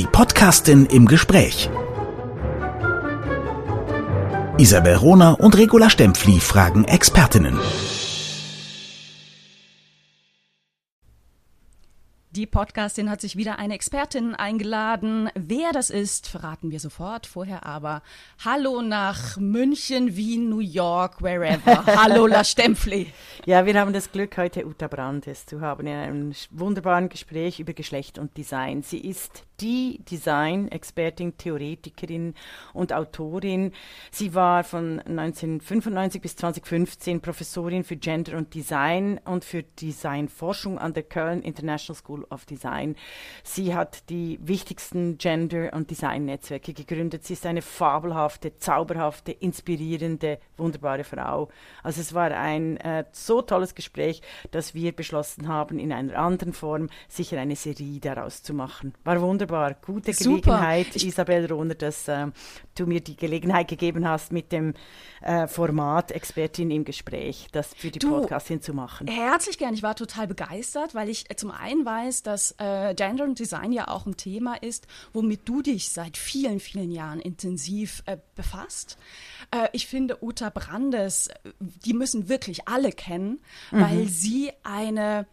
Die Podcastin im Gespräch. Isabel Rohner und Regula Stempfli fragen Expertinnen. Die Podcastin hat sich wieder eine Expertin eingeladen. Wer das ist, verraten wir sofort. Vorher aber Hallo nach München, Wien, New York, wherever. Hallo La Stempfli. Ja, wir haben das Glück, heute Uta Brandes zu haben in einem wunderbaren Gespräch über Geschlecht und Design. Sie ist die Design-Expertin, Theoretikerin und Autorin. Sie war von 1995 bis 2015 Professorin für Gender und Design und für Designforschung an der Köln International School of Design. Sie hat die wichtigsten Gender- und Design-Netzwerke gegründet. Sie ist eine fabelhafte, zauberhafte, inspirierende, wunderbare Frau. Also es war ein äh, so tolles Gespräch, dass wir beschlossen haben, in einer anderen Form sicher eine Serie daraus zu machen. War wunderbar. Gute Super. Gelegenheit, Isabel Rohner, dass äh, du mir die Gelegenheit gegeben hast, mit dem äh, Format Expertin im Gespräch, das für die Du, Podcast hinzumachen. Herzlich gern. Ich war total begeistert, weil ich äh, zum einen weiß, dass äh, Gender und Design ja auch ein Thema ist, womit du dich seit vielen, vielen Jahren intensiv äh, befasst. Äh, ich finde Uta Brandes, äh, die müssen wirklich alle kennen, weil sie eine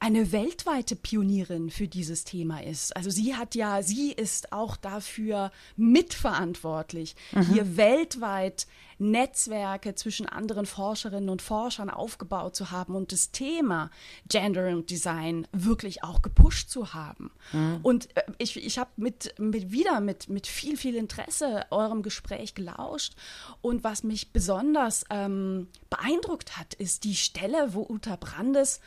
eine weltweite Pionierin für dieses Thema ist. Also sie hat ja, sie ist auch dafür mitverantwortlich, hier weltweit Netzwerke zwischen anderen Forscherinnen und Forschern aufgebaut zu haben und das Thema Gender und Design wirklich auch gepusht zu haben. Und äh, ich, ich habe mit, mit wieder mit, mit viel, viel Interesse eurem Gespräch gelauscht. Und was mich besonders ähm, beeindruckt hat, ist die Stelle, wo Uta Brandes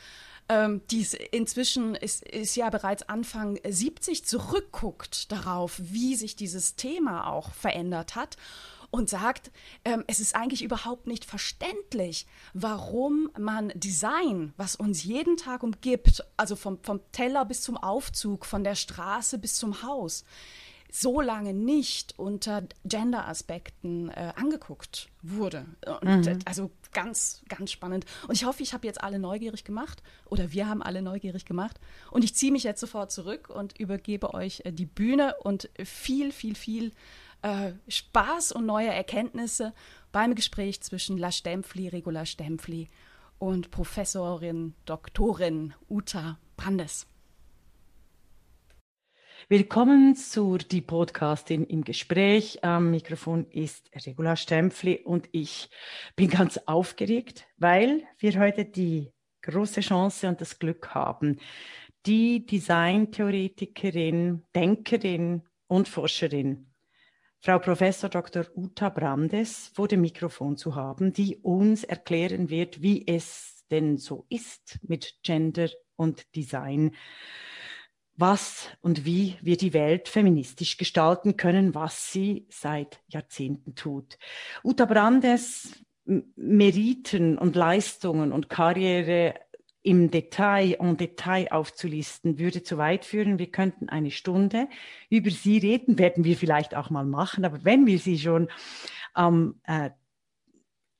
ähm, die inzwischen ist, ist ja bereits Anfang 70 zurückguckt darauf, wie sich dieses Thema auch verändert hat und sagt, ähm, es ist eigentlich überhaupt nicht verständlich, warum man Design, was uns jeden Tag umgibt, also vom, vom Teller bis zum Aufzug, von der Straße bis zum Haus, so lange nicht unter Gender-Aspekten äh, angeguckt wurde. Und, äh, Also ganz, ganz spannend. Und ich hoffe, ich habe jetzt alle neugierig gemacht oder wir haben alle neugierig gemacht. Und ich ziehe mich jetzt sofort zurück und übergebe euch äh, die Bühne und viel, viel, viel äh, Spaß und neue Erkenntnisse beim Gespräch zwischen La Stempfli, Regula Stempfli und Professorin, Doktorin Uta Brandes. Willkommen zur Die Podcastin im Gespräch. Am Mikrofon ist Regula Stempfli und ich bin ganz aufgeregt, weil wir heute die große Chance und das Glück haben, die Designtheoretikerin, Denkerin und Forscherin, Frau Professor Dr. Uta Brandes, vor dem Mikrofon zu haben, die uns erklären wird, wie es denn so ist mit Gender und Design was und wie wir die Welt feministisch gestalten können, was sie seit Jahrzehnten tut. Uta Brandes Meriten und Leistungen und Karriere im Detail, en Detail aufzulisten, würde zu weit führen. Wir könnten eine Stunde über sie reden, werden wir vielleicht auch mal machen, aber wenn wir sie schon am äh,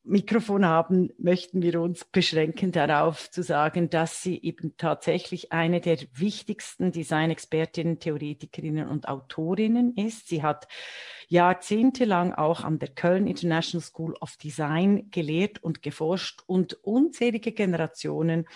Mikrofon haben, möchten wir uns beschränken darauf zu sagen, dass sie eben tatsächlich eine der wichtigsten Designexpertinnen, Theoretikerinnen und Autorinnen ist. Sie hat jahrzehntelang auch an der Köln International School of Design gelehrt und geforscht und unzählige Generationen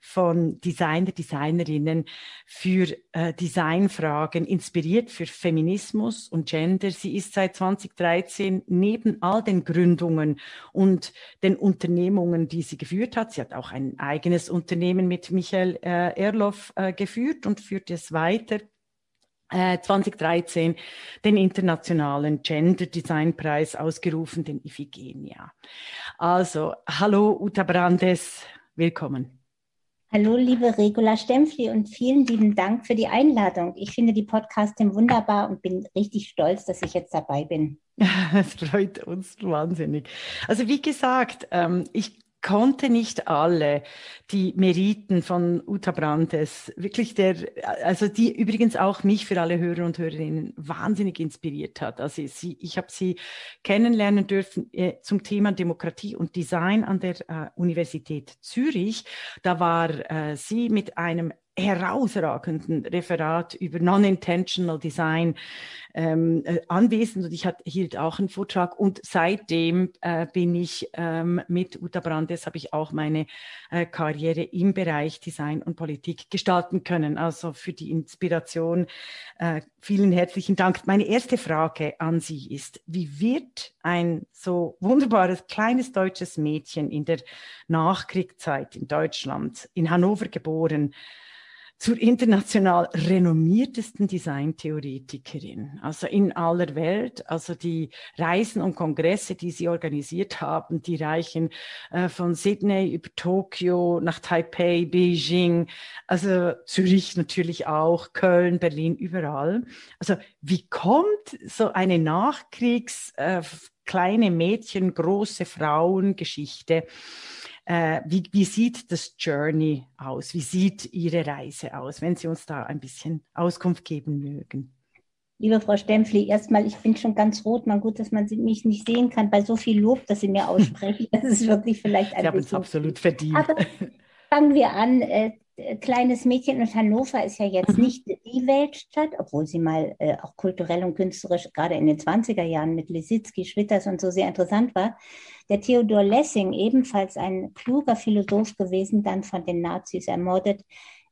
von Designer, Designerinnen für äh, Designfragen inspiriert für Feminismus und Gender. Sie ist seit 2013 neben all den Gründungen und den Unternehmungen, die sie geführt hat. Sie hat auch ein eigenes Unternehmen mit Michael äh, Erloff äh, geführt und führt es weiter. Äh, 2013 den internationalen Gender Design Preis ausgerufen, den Iphigenia. Also, hallo Uta Brandes, willkommen. Hallo, liebe Regula Stempfli und vielen lieben Dank für die Einladung. Ich finde die Podcastin wunderbar und bin richtig stolz, dass ich jetzt dabei bin. Es freut uns wahnsinnig. Also wie gesagt, ähm, ich konnte nicht alle die Meriten von Uta Brandes, wirklich der, also die übrigens auch mich für alle Hörer und Hörerinnen wahnsinnig inspiriert hat. Also sie, ich habe sie kennenlernen dürfen äh, zum Thema Demokratie und Design an der äh, Universität Zürich. Da war äh, sie mit einem herausragenden Referat über Non-Intentional Design ähm, äh, anwesend und ich hat, hielt auch einen Vortrag und seitdem äh, bin ich ähm, mit Uta Brandes, habe ich auch meine äh, Karriere im Bereich Design und Politik gestalten können. Also für die Inspiration äh, vielen herzlichen Dank. Meine erste Frage an Sie ist, wie wird ein so wunderbares kleines deutsches Mädchen in der Nachkriegszeit in Deutschland, in Hannover geboren, zur international renommiertesten Designtheoretikerin, also in aller Welt. Also die Reisen und Kongresse, die sie organisiert haben, die reichen äh, von Sydney über Tokio nach Taipei, Beijing, also Zürich natürlich auch, Köln, Berlin, überall. Also wie kommt so eine Nachkriegs äh, kleine Mädchen, große Frauen Geschichte äh, wie, wie sieht das Journey aus? Wie sieht Ihre Reise aus, wenn Sie uns da ein bisschen Auskunft geben mögen? Liebe Frau Stempfli, erstmal, ich bin schon ganz rot. Man gut, dass man mich nicht sehen kann bei so viel Lob, das Sie mir aussprechen. Das ist wirklich vielleicht ein Sie haben es absolut verdient. Aber fangen wir an. Äh, kleines Mädchen und Hannover ist ja jetzt mhm. nicht die Weltstadt, obwohl sie mal äh, auch kulturell und künstlerisch gerade in den 20er Jahren mit Lisitzky, Schwitters und so sehr interessant war. Der Theodor Lessing, ebenfalls ein kluger Philosoph gewesen, dann von den Nazis ermordet,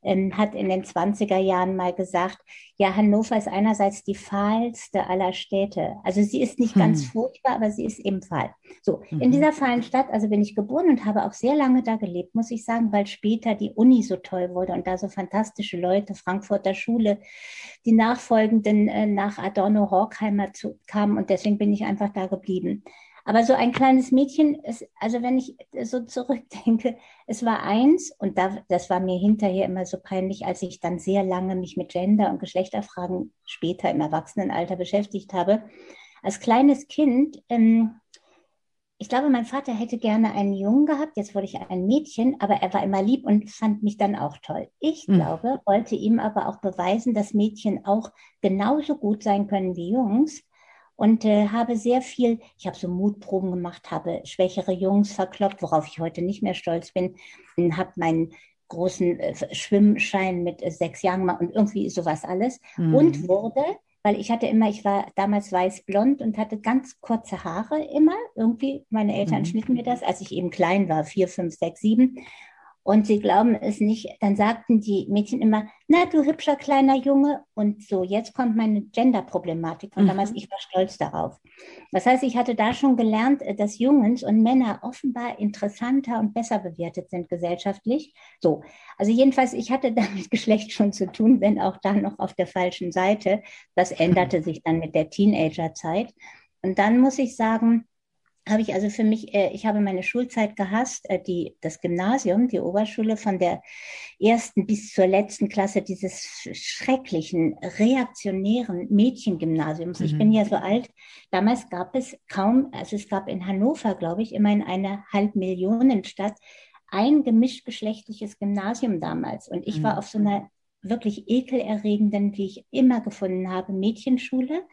ähm, hat in den 20er Jahren mal gesagt, ja, Hannover ist einerseits die fahlste aller Städte. Also sie ist nicht hm. ganz furchtbar, aber sie ist eben fahl. So, mhm. in dieser fahlen Stadt, also bin ich geboren und habe auch sehr lange da gelebt, muss ich sagen, weil später die Uni so toll wurde und da so fantastische Leute, Frankfurter Schule, die nachfolgenden äh, nach Adorno Horkheimer zu, kamen und deswegen bin ich einfach da geblieben. Aber so ein kleines Mädchen, ist, also wenn ich so zurückdenke, es war eins und da, das war mir hinterher immer so peinlich, als ich dann sehr lange mich mit Gender- und Geschlechterfragen später im Erwachsenenalter beschäftigt habe. Als kleines Kind, ähm, ich glaube, mein Vater hätte gerne einen Jungen gehabt, jetzt wurde ich ein Mädchen, aber er war immer lieb und fand mich dann auch toll. Ich mhm. glaube, wollte ihm aber auch beweisen, dass Mädchen auch genauso gut sein können wie Jungs und äh, habe sehr viel, ich habe so Mutproben gemacht, habe schwächere Jungs verkloppt, worauf ich heute nicht mehr stolz bin, habe meinen großen äh, Schwimmschein mit äh, sechs Jahren gemacht und irgendwie sowas alles mhm. und wurde, weil ich hatte immer, ich war damals weiß-blond und hatte ganz kurze Haare immer, irgendwie, meine Eltern mhm. schnitten mir das, als ich eben klein war, vier, fünf, sechs, sieben und sie glauben es nicht, dann sagten die Mädchen immer, na du hübscher kleiner Junge. Und so, jetzt kommt meine Gender-Problematik von mhm. damals. Ich war stolz darauf. Das heißt, ich hatte da schon gelernt, äh, dass Jungs und Männer offenbar interessanter und besser bewertet sind gesellschaftlich. So, also jedenfalls, ich hatte damit Geschlecht schon zu tun, wenn auch da noch auf der falschen Seite. Das änderte sich dann mit der Teenagerzeit. Und dann muss ich sagen, habe ich also für mich, äh, ich habe meine Schulzeit gehasst, äh, die, das Gymnasium, die Oberschule von der ersten bis zur letzten Klasse dieses schrecklichen, reaktionären Mädchengymnasiums. Mhm. Ich bin mhm. ja so alt. Damals gab es kaum, also es gab in Hannover, glaube ich, immerhin eine Halbmillionenstadt, ein gemischtgeschlechtliches Gymnasium damals. Und ich mhm. war auf so einer wirklich ekelerregenden, wie ich immer gefunden habe, Mädchenschule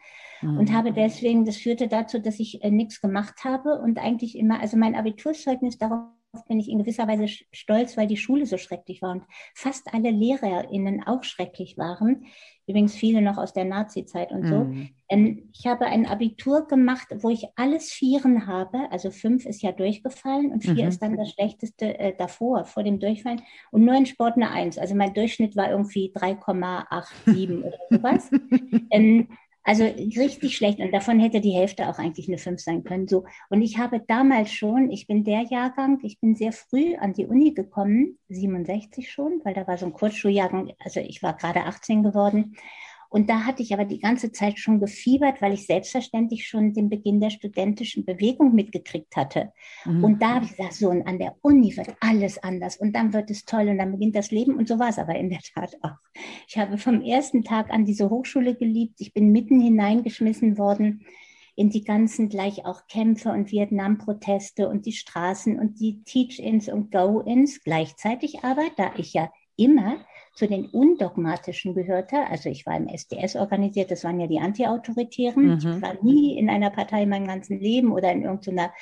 mhm. und habe deswegen, das führte dazu, dass ich äh, nichts gemacht habe und eigentlich immer, also mein Abiturzeugnis darauf bin ich in gewisser Weise stolz, weil die Schule so schrecklich war und fast alle LehrerInnen auch schrecklich waren. Übrigens viele noch aus der Nazi-Zeit und so. Mhm. Ähm, ich habe ein Abitur gemacht, wo ich alles Vieren habe. Also fünf ist ja durchgefallen und vier mhm. ist dann das Schlechteste äh, davor, vor dem Durchfallen. Und nur in Sport eine Eins. Also mein Durchschnitt war irgendwie 3,87 oder sowas. ähm, also richtig schlecht. Und davon hätte die Hälfte auch eigentlich eine 5 sein können. So. Und ich habe damals schon, ich bin der Jahrgang, ich bin sehr früh an die Uni gekommen, 67 schon, weil da war so ein Kurzschuljahrgang, also ich war gerade 18 geworden. Und da hatte ich aber die ganze Zeit schon gefiebert, weil ich selbstverständlich schon den Beginn der studentischen Bewegung mitgekriegt hatte. Mhm. Und da habe ich gesagt, so, und an der Uni wird alles anders und dann wird es toll und dann beginnt das Leben. Und so war es aber in der Tat auch. Ich habe vom ersten Tag an diese Hochschule geliebt. Ich bin mitten hineingeschmissen worden in die ganzen gleich auch Kämpfe und Vietnam-Proteste und die Straßen und die Teach-ins und Go-ins. Gleichzeitig aber, da ich ja immer zu den Undogmatischen gehörte. Also ich war im SDS organisiert, das waren ja die Antiautoritären. Mhm. Ich war nie in einer Partei mein ganzes Leben oder in irgendeiner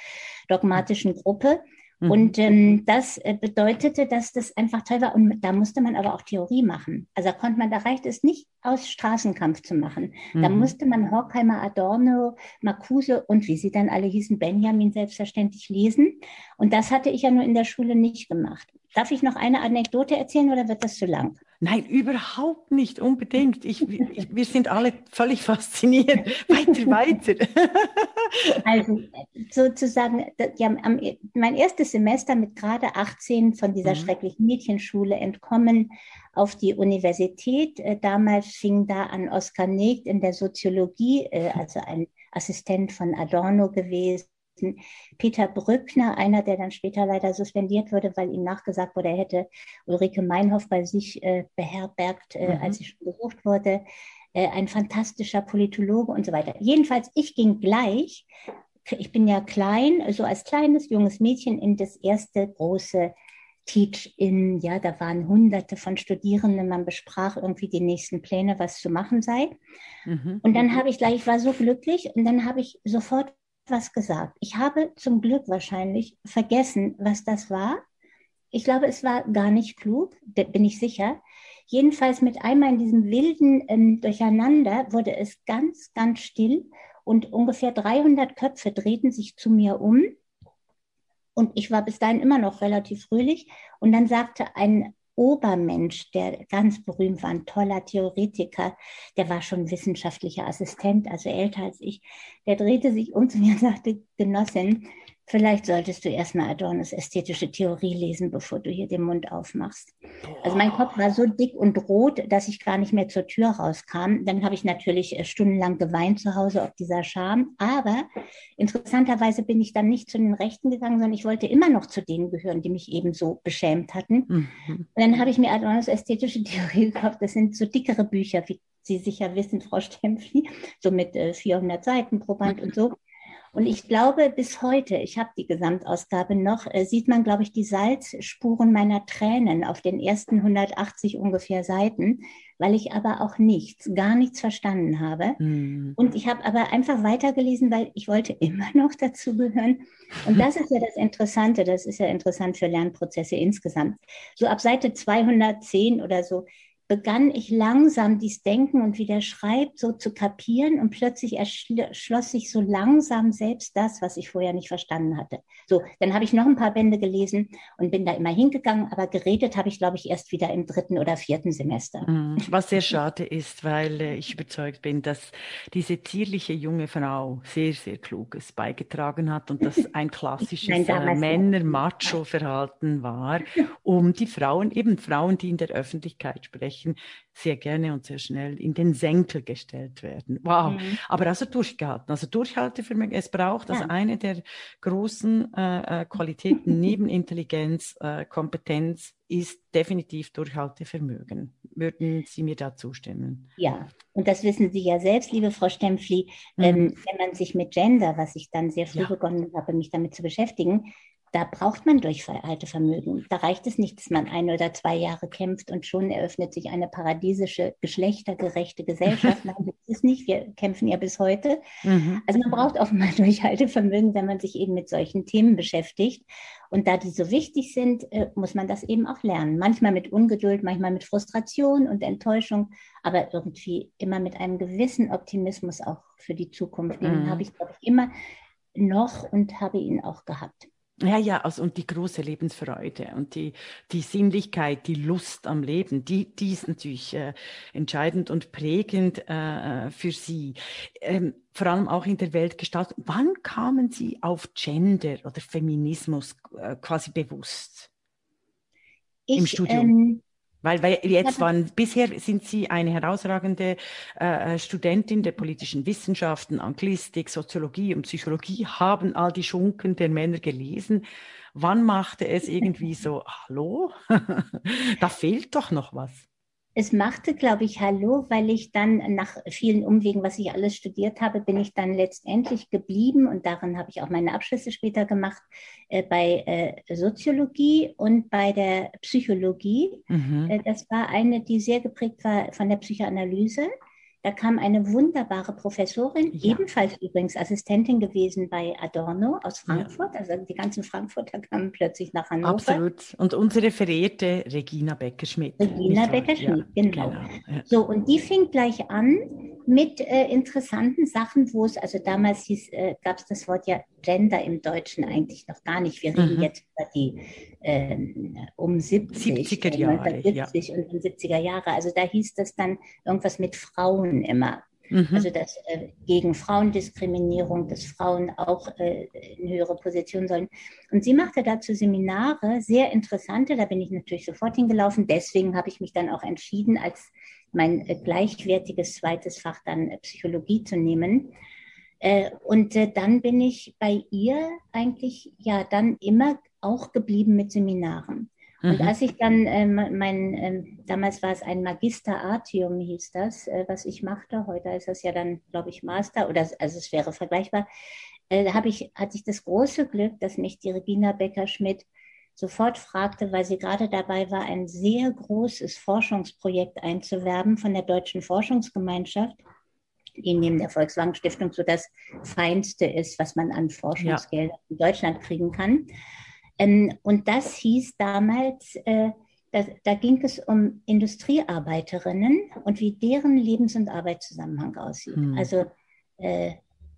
dogmatischen Gruppe. Mhm. Und ähm, das äh, bedeutete, dass das einfach toll war. Und da musste man aber auch Theorie machen. Also da konnte man, da reicht es nicht aus Straßenkampf zu machen. Mhm. Da musste man Horkheimer, Adorno, Marcuse und wie sie dann alle hießen, Benjamin selbstverständlich lesen. Und das hatte ich ja nur in der Schule nicht gemacht. Darf ich noch eine Anekdote erzählen oder wird das zu lang? Nein, überhaupt nicht, unbedingt. Ich, ich, wir sind alle völlig fasziniert. Weiter, weiter. also sozusagen, ja, mein erstes Semester mit gerade 18 von dieser mhm. schrecklichen Mädchenschule entkommen auf die Universität. Äh, damals fing da an Oskar Negt in der Soziologie, äh, also ein Assistent von Adorno gewesen Peter Brückner, einer, der dann später leider suspendiert wurde, weil ihm nachgesagt wurde, er hätte Ulrike Meinhoff bei sich äh, beherbergt, äh, mhm. als sie schon gesucht wurde. Äh, ein fantastischer Politologe und so weiter. Jedenfalls, ich ging gleich, ich bin ja klein, so als kleines junges Mädchen in das erste große Teach-In, ja, da waren hunderte von Studierenden, man besprach irgendwie die nächsten Pläne, was zu machen sei. Mhm. Und dann habe ich gleich, ich war so glücklich und dann habe ich sofort was gesagt. Ich habe zum Glück wahrscheinlich vergessen, was das war. Ich glaube, es war gar nicht klug, bin ich sicher. Jedenfalls mit einmal in diesem wilden ähm, Durcheinander wurde es ganz, ganz still und ungefähr 300 Köpfe drehten sich zu mir um. Und ich war bis dahin immer noch relativ fröhlich. Und dann sagte ein Obermensch, der ganz berühmt war, ein toller Theoretiker, der war schon wissenschaftlicher Assistent, also älter als ich, der drehte sich um zu mir und sagte, Genossin, Vielleicht solltest du erstmal Adornos ästhetische Theorie lesen, bevor du hier den Mund aufmachst. Also mein Kopf war so dick und rot, dass ich gar nicht mehr zur Tür rauskam. Dann habe ich natürlich äh, stundenlang geweint zu Hause auf dieser Scham. Aber interessanterweise bin ich dann nicht zu den Rechten gegangen, sondern ich wollte immer noch zu denen gehören, die mich eben so beschämt hatten. Mhm. Und dann habe ich mir Adornos ästhetische Theorie gekauft. Das sind so dickere Bücher, wie Sie sicher wissen, Frau Stempfli, so mit 400 äh, Seiten pro Band und so. Und ich glaube, bis heute, ich habe die Gesamtausgabe noch, äh, sieht man, glaube ich, die Salzspuren meiner Tränen auf den ersten 180 ungefähr Seiten, weil ich aber auch nichts, gar nichts verstanden habe. Mhm. Und ich habe aber einfach weitergelesen, weil ich wollte immer noch dazugehören. Und das ist ja das Interessante, das ist ja interessant für Lernprozesse insgesamt. So ab Seite 210 oder so begann ich langsam dies Denken und wie der schreibt, so zu kapieren und plötzlich erschloss sich so langsam selbst das, was ich vorher nicht verstanden hatte. So, dann habe ich noch ein paar Bände gelesen und bin da immer hingegangen, aber geredet habe ich, glaube ich, erst wieder im dritten oder vierten Semester. Mhm. Was sehr schade ist, weil äh, ich überzeugt bin, dass diese zierliche junge Frau sehr, sehr Kluges beigetragen hat und das ein klassisches äh, Männer-Macho-Verhalten war, um die Frauen, eben Frauen, die in der Öffentlichkeit sprechen, Versprechen sehr gerne und sehr schnell in den Senkel gestellt werden. Wow. Mhm. Aber also durchgehalten. Also Durchhaltevermögen. Es braucht also eine der großen äh, äh Qualitäten neben Intelligenz, äh, Kompetenz ist definitiv Durchhaltevermögen. Würden Sie mir da zustimmen? Ja, und das wissen Sie ja selbst, liebe Frau Stempfli. Mhm. Ähm, wenn man sich mit Gender, was ich dann sehr früh ja. begonnen habe, mich damit zu beschäftigen, da braucht man Durchhaltevermögen. Da reicht es nicht, dass man ein oder zwei Jahre kämpft und schon eröffnet sich eine paradiesische, geschlechtergerechte Gesellschaft. Nein, das ist nicht. Wir kämpfen ja bis heute. Mhm. Also man braucht auch mal Durchhaltevermögen, wenn man sich eben mit solchen Themen beschäftigt. Und da die so wichtig sind, äh, muss man das eben auch lernen. Manchmal mit Ungeduld, manchmal mit Frustration und Enttäuschung, aber irgendwie immer mit einem gewissen Optimismus auch für die Zukunft. Den mhm. habe ich, glaube ich, immer noch und habe ihn auch gehabt. Ja, ja, also und die große Lebensfreude und die, die Sinnlichkeit, die Lust am Leben, die, die ist natürlich äh, entscheidend und prägend äh, für Sie. Ähm, vor allem auch in der Weltgestaltung. Wann kamen Sie auf Gender oder Feminismus äh, quasi bewusst? Ich, Im Studium? Ähm, weil, weil jetzt waren, bisher sind Sie eine herausragende äh, Studentin der politischen Wissenschaften, Anglistik, Soziologie und Psychologie, haben all die Schunken der Männer gelesen. Wann machte es irgendwie so, hallo, da fehlt doch noch was? Es machte, glaube ich, Hallo, weil ich dann nach vielen Umwegen, was ich alles studiert habe, bin ich dann letztendlich geblieben und darin habe ich auch meine Abschlüsse später gemacht äh, bei äh, Soziologie und bei der Psychologie. Mhm. Äh, das war eine, die sehr geprägt war von der Psychoanalyse. Da kam eine wunderbare Professorin, Ja. ebenfalls übrigens Assistentin gewesen bei Adorno aus Frankfurt. Also die ganzen Frankfurter kamen plötzlich nach Hannover. Absolut. Und unsere verehrte Regina Becker-Schmidt. Regina? Becker-Schmidt, ja, genau. ja. So, und die fing gleich an mit äh, interessanten Sachen, wo es, also damals hieß, äh, gab es das Wort ja Gender im Deutschen eigentlich noch gar nicht. Wir reden Mhm. jetzt über die ähm, um 70, 70er äh, Jahre, 1970 und um 70er Jahre. Also da hieß das dann irgendwas mit Frauen immer. Mhm. Also das äh, gegen Frauendiskriminierung, dass Frauen auch äh, in höhere Positionen sollen. Und sie machte dazu Seminare, sehr interessante, da bin ich natürlich sofort hingelaufen. Deswegen habe ich mich dann auch entschieden, als mein äh, gleichwertiges zweites Fach dann äh, Psychologie zu nehmen. Äh, und äh, dann bin ich bei ihr eigentlich ja dann immer auch geblieben mit Seminaren. Und Mhm. als ich dann, ähm, mein, ähm, damals war es ein Magister Artium, hieß das, äh, was ich machte. Heute ist das ja dann, glaube ich, Master oder also es wäre vergleichbar. Äh, da ich, hatte ich das große Glück, dass mich die Regina Becker-Schmidt sofort fragte, weil sie gerade dabei war, ein sehr großes Forschungsprojekt einzuwerben von der Deutschen Forschungsgemeinschaft, die neben der Volkswagen Stiftung so das Feinste ist, was man an Forschungsgeldern in Deutschland kriegen kann. Ähm, und das hieß damals, äh, da, da ging es um Industriearbeiterinnen und wie deren Lebens- und Arbeitszusammenhang aussieht. Hm. Also äh,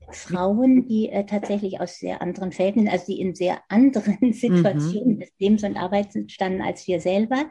Frauen, die äh, tatsächlich aus sehr anderen Verhältnissen, also die in sehr anderen Situationen des Lebens und Arbeits standen als wir selber.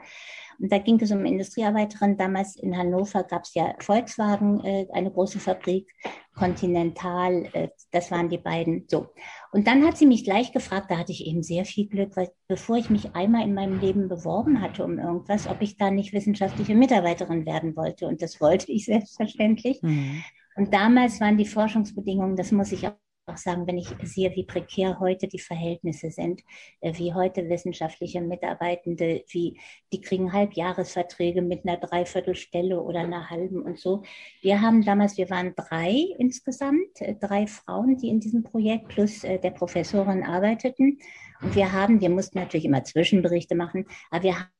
Und da ging es um Industriearbeiterinnen. Damals in Hannover gab es ja Volkswagen, äh, eine große Fabrik, Continental, äh, das waren die beiden. So. Und dann hat sie mich gleich gefragt, da hatte ich eben sehr viel Glück, weil bevor ich mich einmal in meinem Leben beworben hatte um irgendwas, ob ich da nicht wissenschaftliche Mitarbeiterin werden wollte. Und das wollte ich selbstverständlich. Mhm. Und damals waren die Forschungsbedingungen, das muss ich auch sagen, wenn ich sehe, wie prekär heute die Verhältnisse sind, äh, wie heute wissenschaftliche Mitarbeitende, wie die kriegen Halbjahresverträge mit einer Dreiviertelstelle oder einer halben und so. Wir haben damals, wir waren drei insgesamt, äh, drei Frauen, die in diesem Projekt plus äh, der Professorin arbeiteten. Und wir haben, wir mussten natürlich immer Zwischenberichte machen, aber wir haben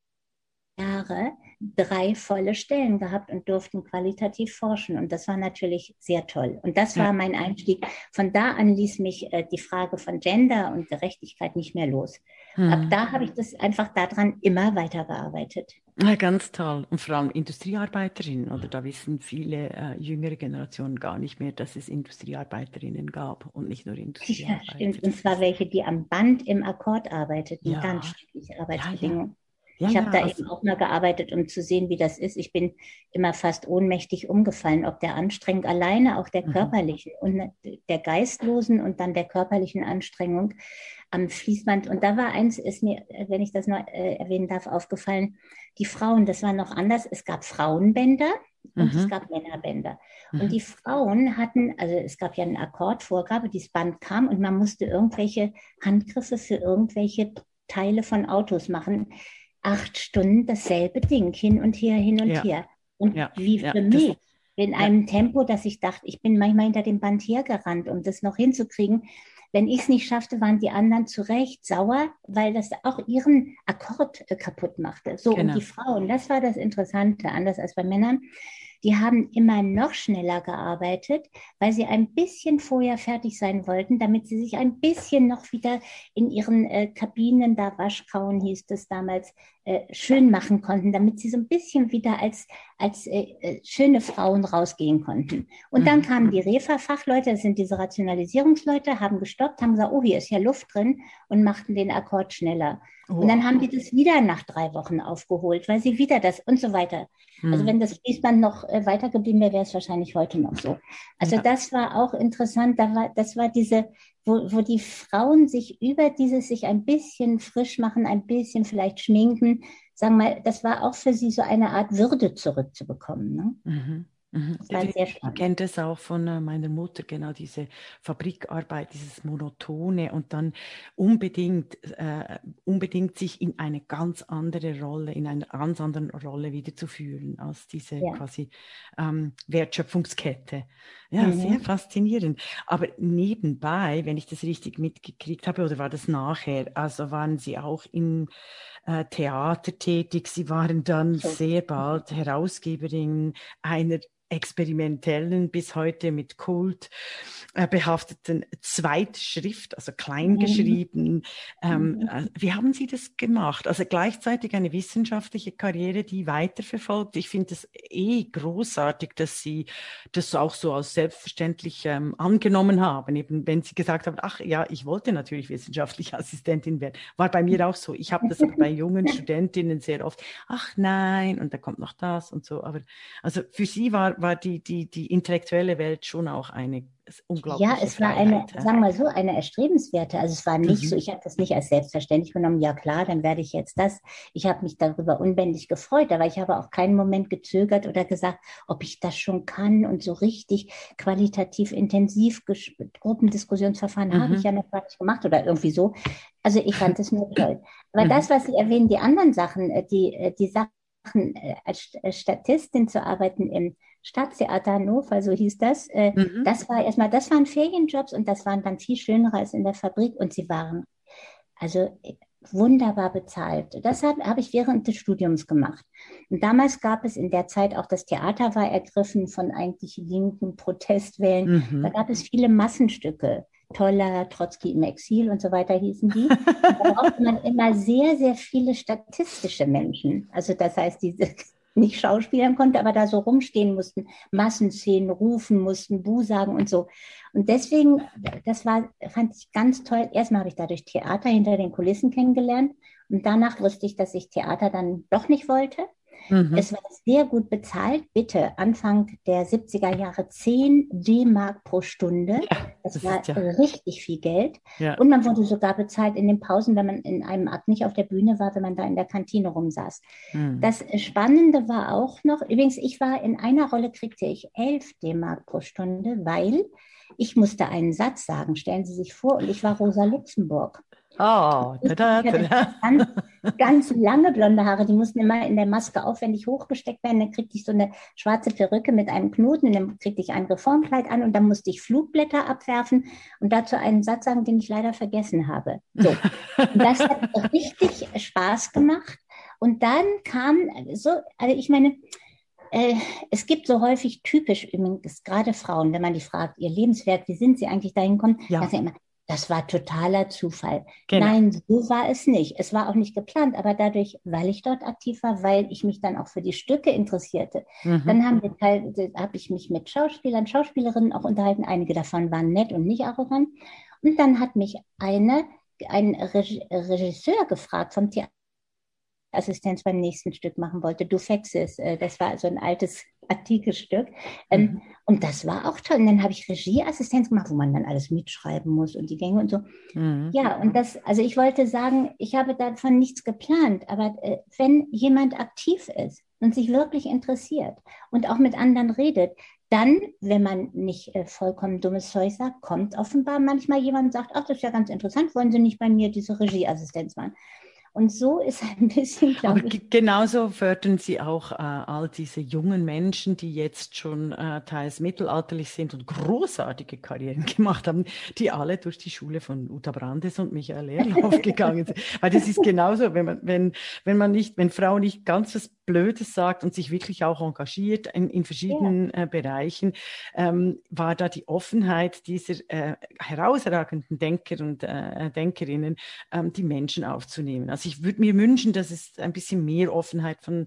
Jahre drei volle Stellen gehabt und durften qualitativ forschen. Und das war natürlich sehr toll. Und das war Ja. mein Einstieg. Von da an ließ mich äh, die Frage von Gender und Gerechtigkeit nicht mehr los. Ab Mhm. da habe ich das einfach daran immer weitergearbeitet. Ja, ganz toll. Und vor allem Industriearbeiterinnen, oder da wissen viele äh, jüngere Generationen gar nicht mehr, dass es Industriearbeiterinnen gab und nicht nur Ja, Industriearbeiter. stimmt. Und zwar welche, die am Band im Akkord arbeiteten. Ja. Ganz schreckliche Arbeitsbedingungen. Ja, Ich ja, habe da also- eben auch mal gearbeitet, um zu sehen, wie das ist. Ich bin immer fast ohnmächtig umgefallen, ob der Anstrengung alleine, auch der Mhm. körperlichen und der geistlosen und dann der körperlichen Anstrengung am Fließband. Und da war eins, ist mir, wenn ich das noch äh, erwähnen darf, aufgefallen, die Frauen, das war noch anders. Es gab Frauenbänder und es Mhm. gab Männerbänder. Mhm. Und die Frauen hatten, also es gab ja eine Akkordvorgabe, dieses Band kam und man musste irgendwelche Handgriffe für irgendwelche Teile von Autos machen. Acht Stunden dasselbe Ding, hin und her, hin und Ja. her. Und Ja, wie ja, für das- mich, in einem Tempo, dass ich dachte, ich bin manchmal hinter dem Band hergerannt, um das noch hinzukriegen. Wenn ich es nicht schaffte, waren die anderen zu Recht sauer, weil das auch ihren Akkord äh, kaputt machte. So, Genau. und die Frauen, das war das Interessante, anders als bei Männern, die haben immer noch schneller gearbeitet, weil sie ein bisschen vorher fertig sein wollten, damit sie sich ein bisschen noch wieder in ihren äh, Kabinen, da Waschkauen hieß es damals, äh, schön machen konnten, damit sie so ein bisschen wieder als, als äh, äh, schöne Frauen rausgehen konnten. Und dann Mhm. kamen die Refa-Fachleute, das sind diese Rationalisierungsleute, haben gestoppt, haben gesagt, oh, hier ist ja Luft drin und machten den Akkord schneller. Und dann haben die das wieder nach drei Wochen aufgeholt, weil sie wieder das und so weiter. Also Mhm. wenn das Fließband noch äh, weitergeblieben wäre, wäre es wahrscheinlich heute noch so. Also Ja. das war auch interessant. Da war, das war diese, wo, wo die Frauen sich über dieses sich ein bisschen frisch machen, ein bisschen vielleicht schminken, sagen wir mal, das war auch für sie so eine Art Würde zurückzubekommen. Ne? Mhm. Mhm. Ich kenne das auch von äh, meiner Mutter, genau diese Fabrikarbeit, dieses Monotone und dann unbedingt, äh, unbedingt sich in eine ganz andere Rolle, in einer ganz anderen Rolle wiederzufühlen als diese Ja. quasi ähm, Wertschöpfungskette. Ja, Mhm. sehr faszinierend. Aber nebenbei, wenn ich das richtig mitgekriegt habe, oder war das nachher, also waren Sie auch im äh, Theater tätig, Sie waren dann sehr bald Herausgeberin einer experimentellen, bis heute mit Kult äh, behafteten Zweitschrift, also kleingeschrieben. Mhm. Ähm, mhm. Äh, wie haben Sie das gemacht? Also gleichzeitig eine wissenschaftliche Karriere, die weiterverfolgt. Ich finde es eh großartig, dass Sie das auch so als selbstverständlich ähm, angenommen haben. Eben wenn Sie gesagt haben, ach ja, ich wollte natürlich wissenschaftliche Assistentin werden. War bei mir auch so. Ich habe das bei jungen Studentinnen sehr oft, ach nein, und da kommt noch das und so. Aber also für Sie war, war die, die, die intellektuelle Welt schon auch eine unglaublich. Ja, es war eine, sagen wir mal so, eine erstrebenswerte. Also es war nicht mhm. so, ich habe das nicht als selbstverständlich genommen, ja klar, dann werde ich jetzt das. Ich habe mich darüber unbändig gefreut, aber ich habe auch keinen Moment gezögert oder gesagt, ob ich das schon kann und so richtig qualitativ intensiv Gruppendiskussionsverfahren mhm. habe ich ja noch gar nicht gemacht oder irgendwie so. Also ich fand es nur toll. Aber mhm. das, was Sie erwähnen, die anderen Sachen, äh, die, äh, die Sachen, äh, als Statistin zu arbeiten im Stadttheater Hannover, so hieß das. Äh, mhm. Das war erstmal, das waren Ferienjobs und das waren dann viel schöner als in der Fabrik und sie waren also wunderbar bezahlt. Das habe hab ich während des Studiums gemacht. Und damals gab es in der Zeit auch das Theater war ergriffen von eigentlich linken Protestwellen. Mhm. Da gab es viele Massenstücke. Toller, Trotzki im Exil und so weiter hießen die. da brauchte man immer sehr, sehr viele statistische Menschen. Also das heißt, diese nicht schauspielern konnte, aber da so rumstehen mussten, Massenszenen rufen mussten, Bu sagen und so. Und deswegen, das war, fand ich ganz toll. Erstmal habe ich dadurch Theater hinter den Kulissen kennengelernt und danach wusste ich, dass ich Theater dann doch nicht wollte. Mhm. Es war sehr gut bezahlt. Bitte, Anfang der 70er Jahre 10 D-Mark pro Stunde. Ja, das, das, war ja. richtig viel Geld. Ja. Und man wurde sogar bezahlt in den Pausen, wenn man in einem Akt nicht auf der Bühne war, wenn man da in der Kantine rumsaß. Mhm. Das Spannende war auch noch, übrigens, ich war in einer Rolle, kriegte ich 11 D-Mark pro Stunde, weil ich musste einen Satz sagen. Stellen Sie sich vor, und ich war Rosa Luxemburg. Oh, tada, tada. Ganz, lange blonde Haare, die mussten immer in der Maske aufwendig hochgesteckt werden. Dann kriegte ich so eine schwarze Perücke mit einem Knoten und dann kriegte ich ein Reformkleid an und dann musste ich Flugblätter abwerfen und dazu einen Satz sagen, den ich leider vergessen habe. So. Das hat richtig Spaß gemacht. Und dann kam so, also ich meine, äh, es gibt so häufig typisch, übrigens gerade Frauen, wenn man die fragt, ihr Lebenswerk, wie sind sie eigentlich dahin gekommen? Ja. Sagen immer, das war totaler Zufall. Genau. Nein, so war es nicht. Es war auch nicht geplant, aber dadurch, weil ich dort aktiv war, weil ich mich dann auch für die Stücke interessierte, mhm. dann haben wir habe ich mich mit Schauspielern, Schauspielerinnen auch unterhalten. Einige davon waren nett und nicht arrogant. Und dann hat mich eine, ein Regisseur gefragt vom Theater Assistenz beim nächsten Stück machen wollte, Dufexis. Äh, das war so ein altes, antikes Stück. Ähm, mhm. Und das war auch toll. Und dann habe ich Regieassistenz gemacht, wo man dann alles mitschreiben muss und die Gänge und so. Mhm. Ja, und das, also ich wollte sagen, ich habe davon nichts geplant, aber äh, wenn jemand aktiv ist und sich wirklich interessiert und auch mit anderen redet, dann, wenn man nicht äh, vollkommen dummes Zeug sagt, kommt offenbar manchmal jemand und sagt, ach, das ist ja ganz interessant, wollen Sie nicht bei mir diese Regieassistenz machen? Und so ist ein bisschen, glaube Aber ich. Genauso fördern Sie auch äh, all diese jungen Menschen, die jetzt schon äh, teils mittelalterlich sind und großartige Karrieren gemacht haben, die alle durch die Schule von Uta Brandes und Michael Ehrlauf gegangen sind. Weil das ist genauso, wenn man, wenn, wenn man nicht, wenn Frau nicht ganz was Blödes sagt und sich wirklich auch engagiert in, in verschiedenen ja. äh, Bereichen, ähm, war da die Offenheit dieser äh, herausragenden Denker und äh, Denkerinnen, ähm, die Menschen aufzunehmen. Also ich würde mir wünschen, dass es ein bisschen mehr Offenheit von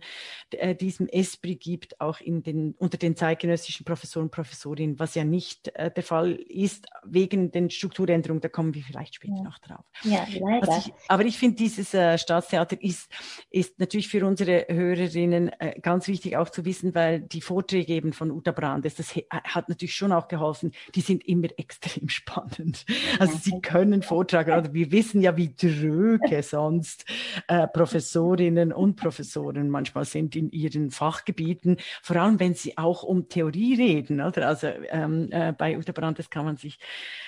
äh, diesem Esprit gibt, auch in den, unter den zeitgenössischen Professoren und Professorinnen, was ja nicht äh, der Fall ist wegen den Strukturänderungen. Da kommen wir vielleicht später ja. noch drauf. Ja, leider. Ich, aber ich finde, dieses äh, Staatstheater ist, ist natürlich für unsere Hörer Hörerinnen äh, ganz wichtig auch zu wissen, weil die Vorträge eben von Uta Brandes, das hat natürlich schon auch geholfen, die sind immer extrem spannend. Also sie können Vortragen, oder wir wissen ja, wie dröge sonst äh, Professorinnen und Professoren manchmal sind in ihren Fachgebieten, vor allem wenn sie auch um Theorie reden. Oder? Also ähm, äh, bei Uta Brandes kann man sich,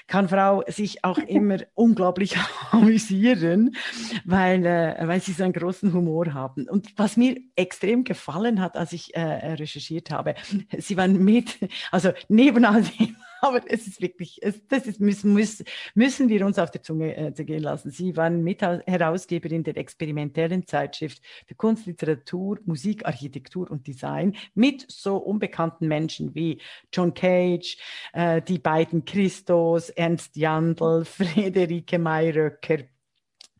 kann Frau sich auch immer unglaublich amüsieren, weil, äh, weil sie so einen großen Humor haben. Und was mir extrem gefallen hat, als ich äh, recherchiert habe. Sie waren mit, also neben all dem, aber es ist wirklich, es, das ist, müssen, müssen, müssen wir uns auf der Zunge äh, gehen lassen. Sie waren Mitherausgeberin der experimentellen Zeitschrift für Kunst, Literatur, Musik, Architektur und Design mit so unbekannten Menschen wie John Cage, äh, die beiden Christos, Ernst Jandl, Friederike Mayröcker,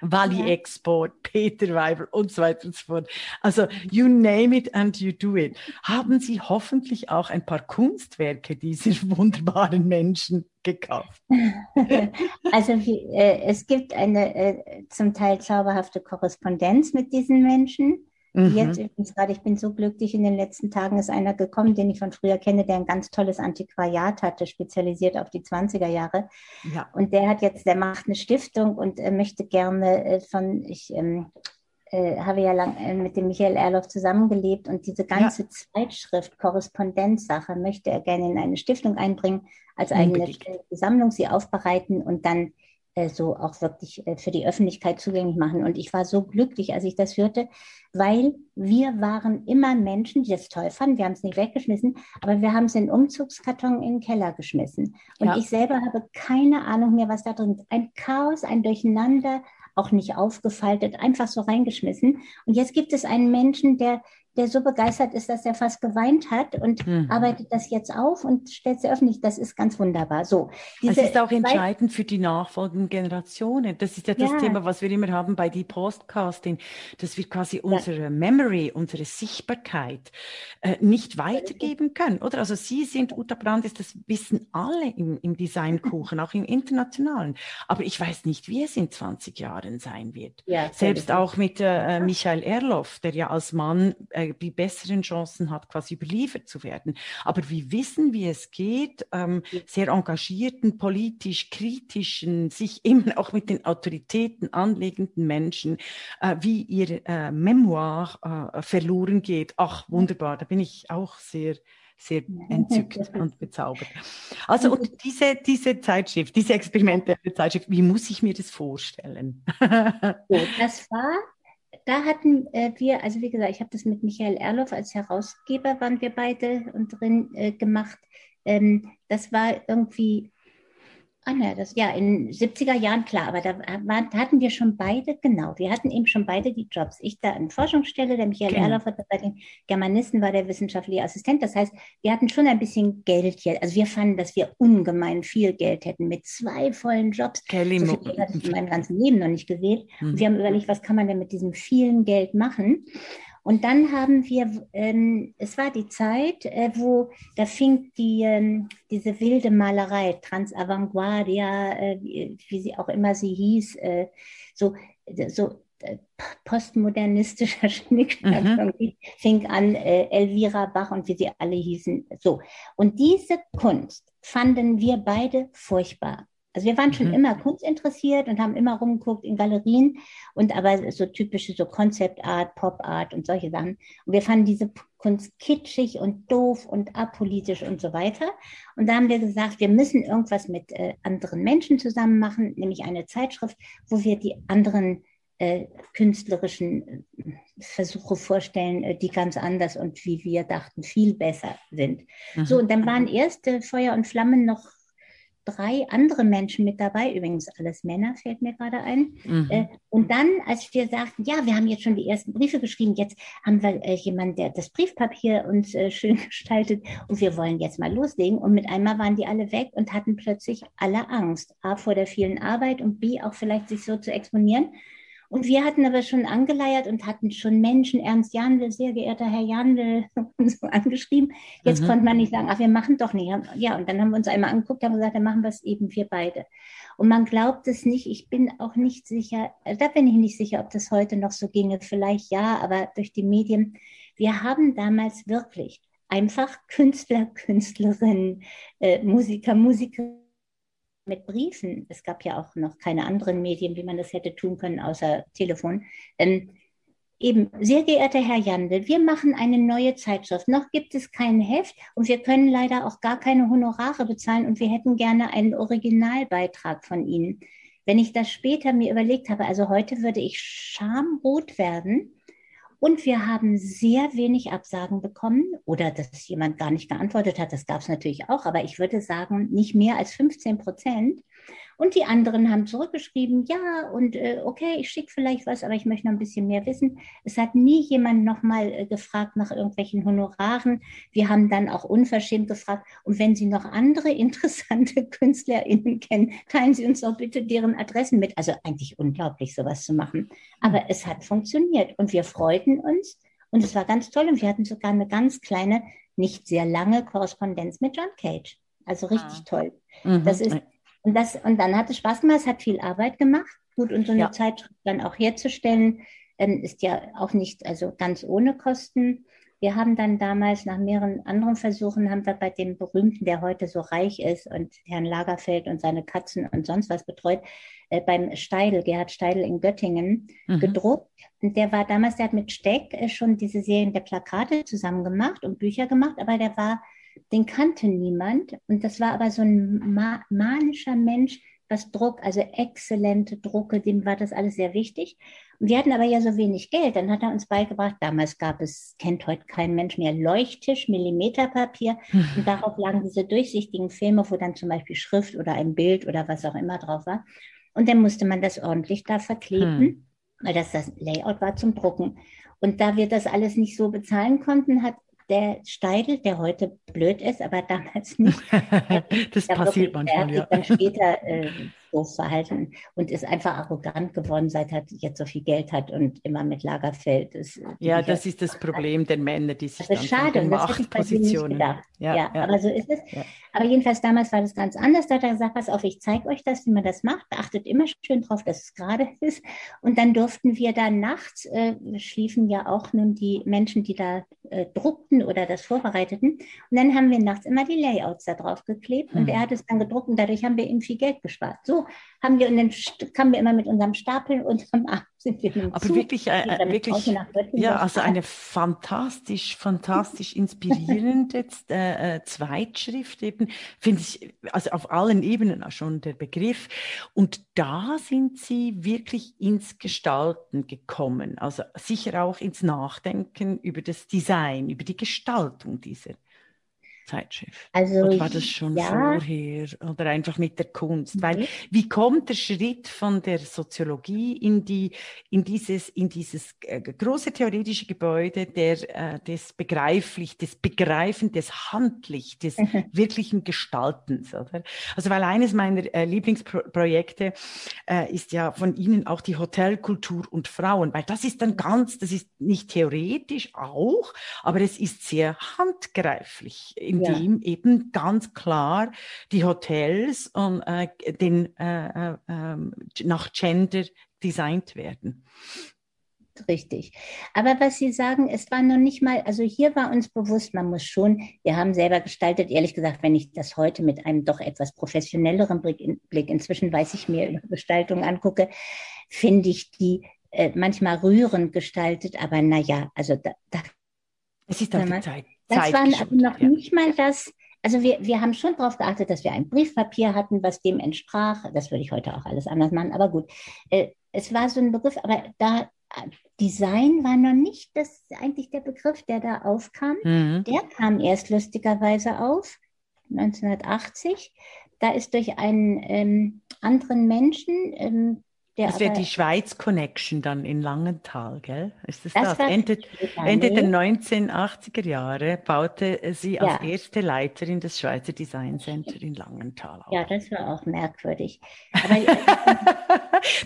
Wally ja. Export, Peter Weibel und so weiter und so fort. Also you name it and you do it. Haben Sie hoffentlich auch ein paar Kunstwerke dieser wunderbaren Menschen gekauft? Also äh, es gibt eine äh, zum Teil zauberhafte Korrespondenz mit diesen Menschen. Mhm. Jetzt übrigens gerade, ich bin so glücklich, in den letzten Tagen ist einer gekommen, den ich von früher kenne, der ein ganz tolles Antiquariat hatte, spezialisiert auf die 20er Jahre. Ja. Und der hat jetzt, der macht eine Stiftung und äh, möchte gerne äh, von, ich ähm, äh, habe ja lang äh, mit dem Michael Erloff zusammengelebt und diese ganze ja. Zeitschrift, Korrespondenzsache möchte er gerne in eine Stiftung einbringen, als eigene Sammlung, sie aufbereiten und dann so auch wirklich äh, für die Öffentlichkeit zugänglich machen. Und ich war so glücklich, als ich das hörte, weil wir waren immer Menschen, die das toll fanden. Wir haben es nicht weggeschmissen, aber wir haben es in Umzugskarton in den Keller geschmissen. Und ja. ich selber habe keine Ahnung mehr, was da drin ist. Ein Chaos, ein Durcheinander, auch nicht aufgefaltet, einfach so reingeschmissen. Und jetzt gibt es einen Menschen, der der so begeistert ist, dass er fast geweint hat und mhm. arbeitet das jetzt auf und stellt es öffentlich. Das ist ganz wunderbar. So, das ist auch entscheidend für die nachfolgenden Generationen. Das ist ja das ja. Thema, was wir immer haben bei die Podcasting, dass wir quasi unsere ja. Memory, unsere Sichtbarkeit äh, nicht weitergeben können, oder? Also Sie sind Uta Brandis, das wissen alle im, im Designkuchen, auch im internationalen. Aber ich weiß nicht, wie es in 20 Jahren sein wird. Ja, Selbst auch mit äh, Michael Erloff, der ja als Mann äh, die besseren Chancen hat, quasi überliefert zu werden. Aber wir wissen, wie es geht, ähm, sehr engagierten, politisch kritischen, sich immer auch mit den Autoritäten anlegenden Menschen, äh, wie ihr äh, Memoir äh, verloren geht. Ach, wunderbar, da bin ich auch sehr sehr entzückt und bezaubert. Also und diese, diese Zeitschrift, diese experimentelle Zeitschrift, wie muss ich mir das vorstellen? das war da hatten äh, wir, also wie gesagt, ich habe das mit Michael Erloff als Herausgeber, waren wir beide und drin äh, gemacht. Ähm, das war irgendwie Ah, das, ja, in 70er Jahren, klar, aber da, war, da, hatten wir schon beide, genau, wir hatten eben schon beide die Jobs. Ich da an Forschungsstelle, der Michael genau. Erloff bei den Germanisten war der wissenschaftliche Assistent. Das heißt, wir hatten schon ein bisschen Geld hier. Also wir fanden, dass wir ungemein viel Geld hätten mit zwei vollen Jobs. Kelly so viel hatte ich in meinem ganzen Leben noch nicht gewählt. Mhm. Und wir haben überlegt, was kann man denn mit diesem vielen Geld machen? Und dann haben wir, ähm, es war die Zeit, äh, wo da fing die, ähm, diese wilde Malerei, Transavantguardia, äh, wie, wie, sie auch immer sie hieß, äh, so, so äh, postmodernistischer Schnickschnack mhm. fing an, äh, Elvira Bach und wie sie alle hießen. So. Und diese Kunst fanden wir beide furchtbar. Also wir waren schon mhm. immer kunstinteressiert und haben immer rumgeguckt in Galerien und aber so typische so Concept Art, Pop Art und solche Sachen. Und wir fanden diese Kunst kitschig und doof und apolitisch und so weiter. Und da haben wir gesagt, wir müssen irgendwas mit äh, anderen Menschen zusammen machen, nämlich eine Zeitschrift, wo wir die anderen äh, künstlerischen äh, Versuche vorstellen, äh, die ganz anders und wie wir dachten, viel besser sind. Mhm. So, und dann waren erst Feuer und Flammen noch drei andere Menschen mit dabei, übrigens alles Männer, fällt mir gerade ein. Mhm. Äh, und dann, als wir sagten, ja, wir haben jetzt schon die ersten Briefe geschrieben, jetzt haben wir äh, jemanden, der das Briefpapier uns äh, schön gestaltet und wir wollen jetzt mal loslegen. Und mit einmal waren die alle weg und hatten plötzlich alle Angst. A, vor der vielen Arbeit und B, auch vielleicht sich so zu exponieren. Und wir hatten aber schon angeleiert und hatten schon Menschen, Ernst Jandl, sehr geehrter Herr Jandl, so angeschrieben. Jetzt mhm. konnte man nicht sagen, ach, wir machen doch nicht. Ja, und dann haben wir uns einmal angeguckt, haben gesagt, dann machen wir es eben wir beide. Und man glaubt es nicht. Ich bin auch nicht sicher, da bin ich nicht sicher, ob das heute noch so ginge. Vielleicht ja, aber durch die Medien. Wir haben damals wirklich einfach Künstler, Künstlerinnen, äh, Musiker, Musikerinnen, mit Briefen, es gab ja auch noch keine anderen Medien, wie man das hätte tun können, außer Telefon, ähm, eben, sehr geehrter Herr Jandl, wir machen eine neue Zeitschrift. Noch gibt es kein Heft und wir können leider auch gar keine Honorare bezahlen und wir hätten gerne einen Originalbeitrag von Ihnen. Wenn ich das später mir überlegt habe, also heute würde ich schamrot werden Und wir haben sehr wenig Absagen bekommen oder dass jemand gar nicht geantwortet hat. Das gab es natürlich auch, aber ich würde sagen, nicht mehr als 15 Prozent. Und die anderen haben zurückgeschrieben, ja, und äh, okay, ich schicke vielleicht was, aber ich möchte noch ein bisschen mehr wissen. Es hat nie jemand nochmal äh, gefragt nach irgendwelchen Honoraren. Wir haben dann auch unverschämt gefragt, und wenn Sie noch andere interessante KünstlerInnen kennen, teilen Sie uns doch bitte deren Adressen mit. Also eigentlich unglaublich, sowas zu machen. Aber es hat funktioniert und wir freuten uns und es war ganz toll und wir hatten sogar eine ganz kleine, nicht sehr lange Korrespondenz mit John Cage. Also richtig ah. toll. Mhm. Das ist und, das, und dann hat es Spaß gemacht, es hat viel Arbeit gemacht. Gut, und so eine ja. Zeitschrift dann auch herzustellen, ähm, ist ja auch nicht also ganz ohne Kosten. Wir haben dann damals nach mehreren anderen Versuchen, haben wir bei dem berühmten, der heute so reich ist und Herrn Lagerfeld und seine Katzen und sonst was betreut, äh, beim Steidel, Gerhard Steidel in Göttingen, mhm. gedruckt. Und der war damals, der hat mit Steck äh, schon diese Serien der Plakate zusammen gemacht und Bücher gemacht, aber der war den kannte niemand. Und das war aber so ein ma manischer Mensch, was Druck, also exzellente Drucke, dem war das alles sehr wichtig. Und wir hatten aber ja so wenig Geld. Dann hat er uns beigebracht, damals gab es, kennt heute kein Mensch mehr, Leuchttisch, Millimeterpapier. Und darauf lagen diese durchsichtigen Filme, wo dann zum Beispiel Schrift oder ein Bild oder was auch immer drauf war. Und dann musste man das ordentlich da verkleben, hm. weil das das Layout war zum Drucken. Und da wir das alles nicht so bezahlen konnten, hat der Steidel, der heute blöd ist, aber damals nicht. das passiert manchmal, ja. Dann später äh, doof verhalten und ist einfach arrogant geworden, seit er jetzt so viel Geld hat und immer mit Lagerfeld ist. Ja, das ist das Problem der Männer, die sich das ist dann schade, nicht gedacht. Ja, ja, ja, aber so ist es. Ja. Aber jedenfalls damals war das ganz anders. Da hat er gesagt, pass auf, ich zeige euch das, wie man das macht. Achtet immer schön drauf, dass es gerade ist. Und dann durften wir da nachts, äh, schliefen ja auch nun die Menschen, die da äh, druckten oder das vorbereiteten. Und dann haben wir nachts immer die Layouts da drauf geklebt. Und mhm. er hat es dann gedruckt und dadurch haben wir ihm viel Geld gespart. So haben wir, dann kamen wir immer mit unserem Stapel und am Abend sind wir mit Aber Zug, wirklich, äh, wirklich, ja, also eine fantastisch, fantastisch inspirierende äh, äh, Zweitschrift eben, finde ich, also auf allen Ebenen schon der Begriff. Und da sind Sie wirklich ins Gestalten gekommen, also sicher auch ins Nachdenken über das Design, über die Gestaltung dieser Zeitschrift? Also, oder war das schon ja. vorher oder einfach mit der Kunst? Weil mhm. wie kommt der Schritt von der Soziologie in die in dieses in dieses äh, große theoretische Gebäude der äh, des begreiflich des Begreifen des handlich des mhm. wirklichen Gestaltens, oder? Also weil eines meiner äh, Lieblingsprojekte äh, ist ja von Ihnen auch die Hotelkultur und Frauen, weil das ist dann ganz, das ist nicht theoretisch auch, aber es ist sehr handgreiflich in in ja. dem eben ganz klar die Hotels und, äh, den, äh, äh, ähm, nach Gender designt werden. Richtig. Aber was Sie sagen, es war noch nicht mal, also hier war uns bewusst, man muss schon, wir haben selber gestaltet, ehrlich gesagt, wenn ich das heute mit einem doch etwas professionelleren Blick, in, Blick inzwischen weiß ich mir über Gestaltung angucke, finde ich die äh, manchmal rührend gestaltet, aber naja, also da, da es ist auch die Zeit. Das war also noch ja. nicht mal das. Also wir, wir haben schon darauf geachtet, dass wir ein Briefpapier hatten, was dem entsprach. Das würde ich heute auch alles anders machen, aber gut. Äh, es war so ein Begriff, aber da Design war noch nicht das eigentlich der Begriff, der da aufkam. Mhm. Der kam erst lustigerweise auf 1980. Da ist durch einen ähm, anderen Menschen, ähm, der das wäre die Schweiz Connection dann in Langenthal, gell? Ist das das? das? Ende, Ende der 1980er Jahre baute sie ja. als erste Leiterin des Schweizer Design Center in Langenthal auf. Ja, das war auch merkwürdig.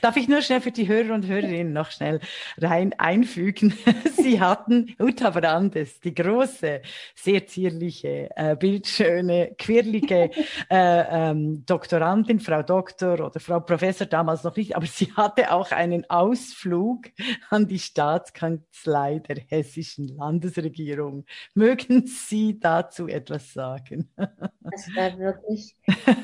Darf ich nur schnell für die Hörer und Hörerinnen noch schnell rein einfügen? sie hatten Uta Brandes, die große, sehr zierliche, äh, bildschöne, quirlige äh, ähm, Doktorandin, Frau Doktor oder Frau Professor damals noch nicht, aber sie sie hatte auch einen Ausflug an die Staatskanzlei der hessischen Landesregierung. Mögen Sie dazu etwas sagen? Das war wirklich,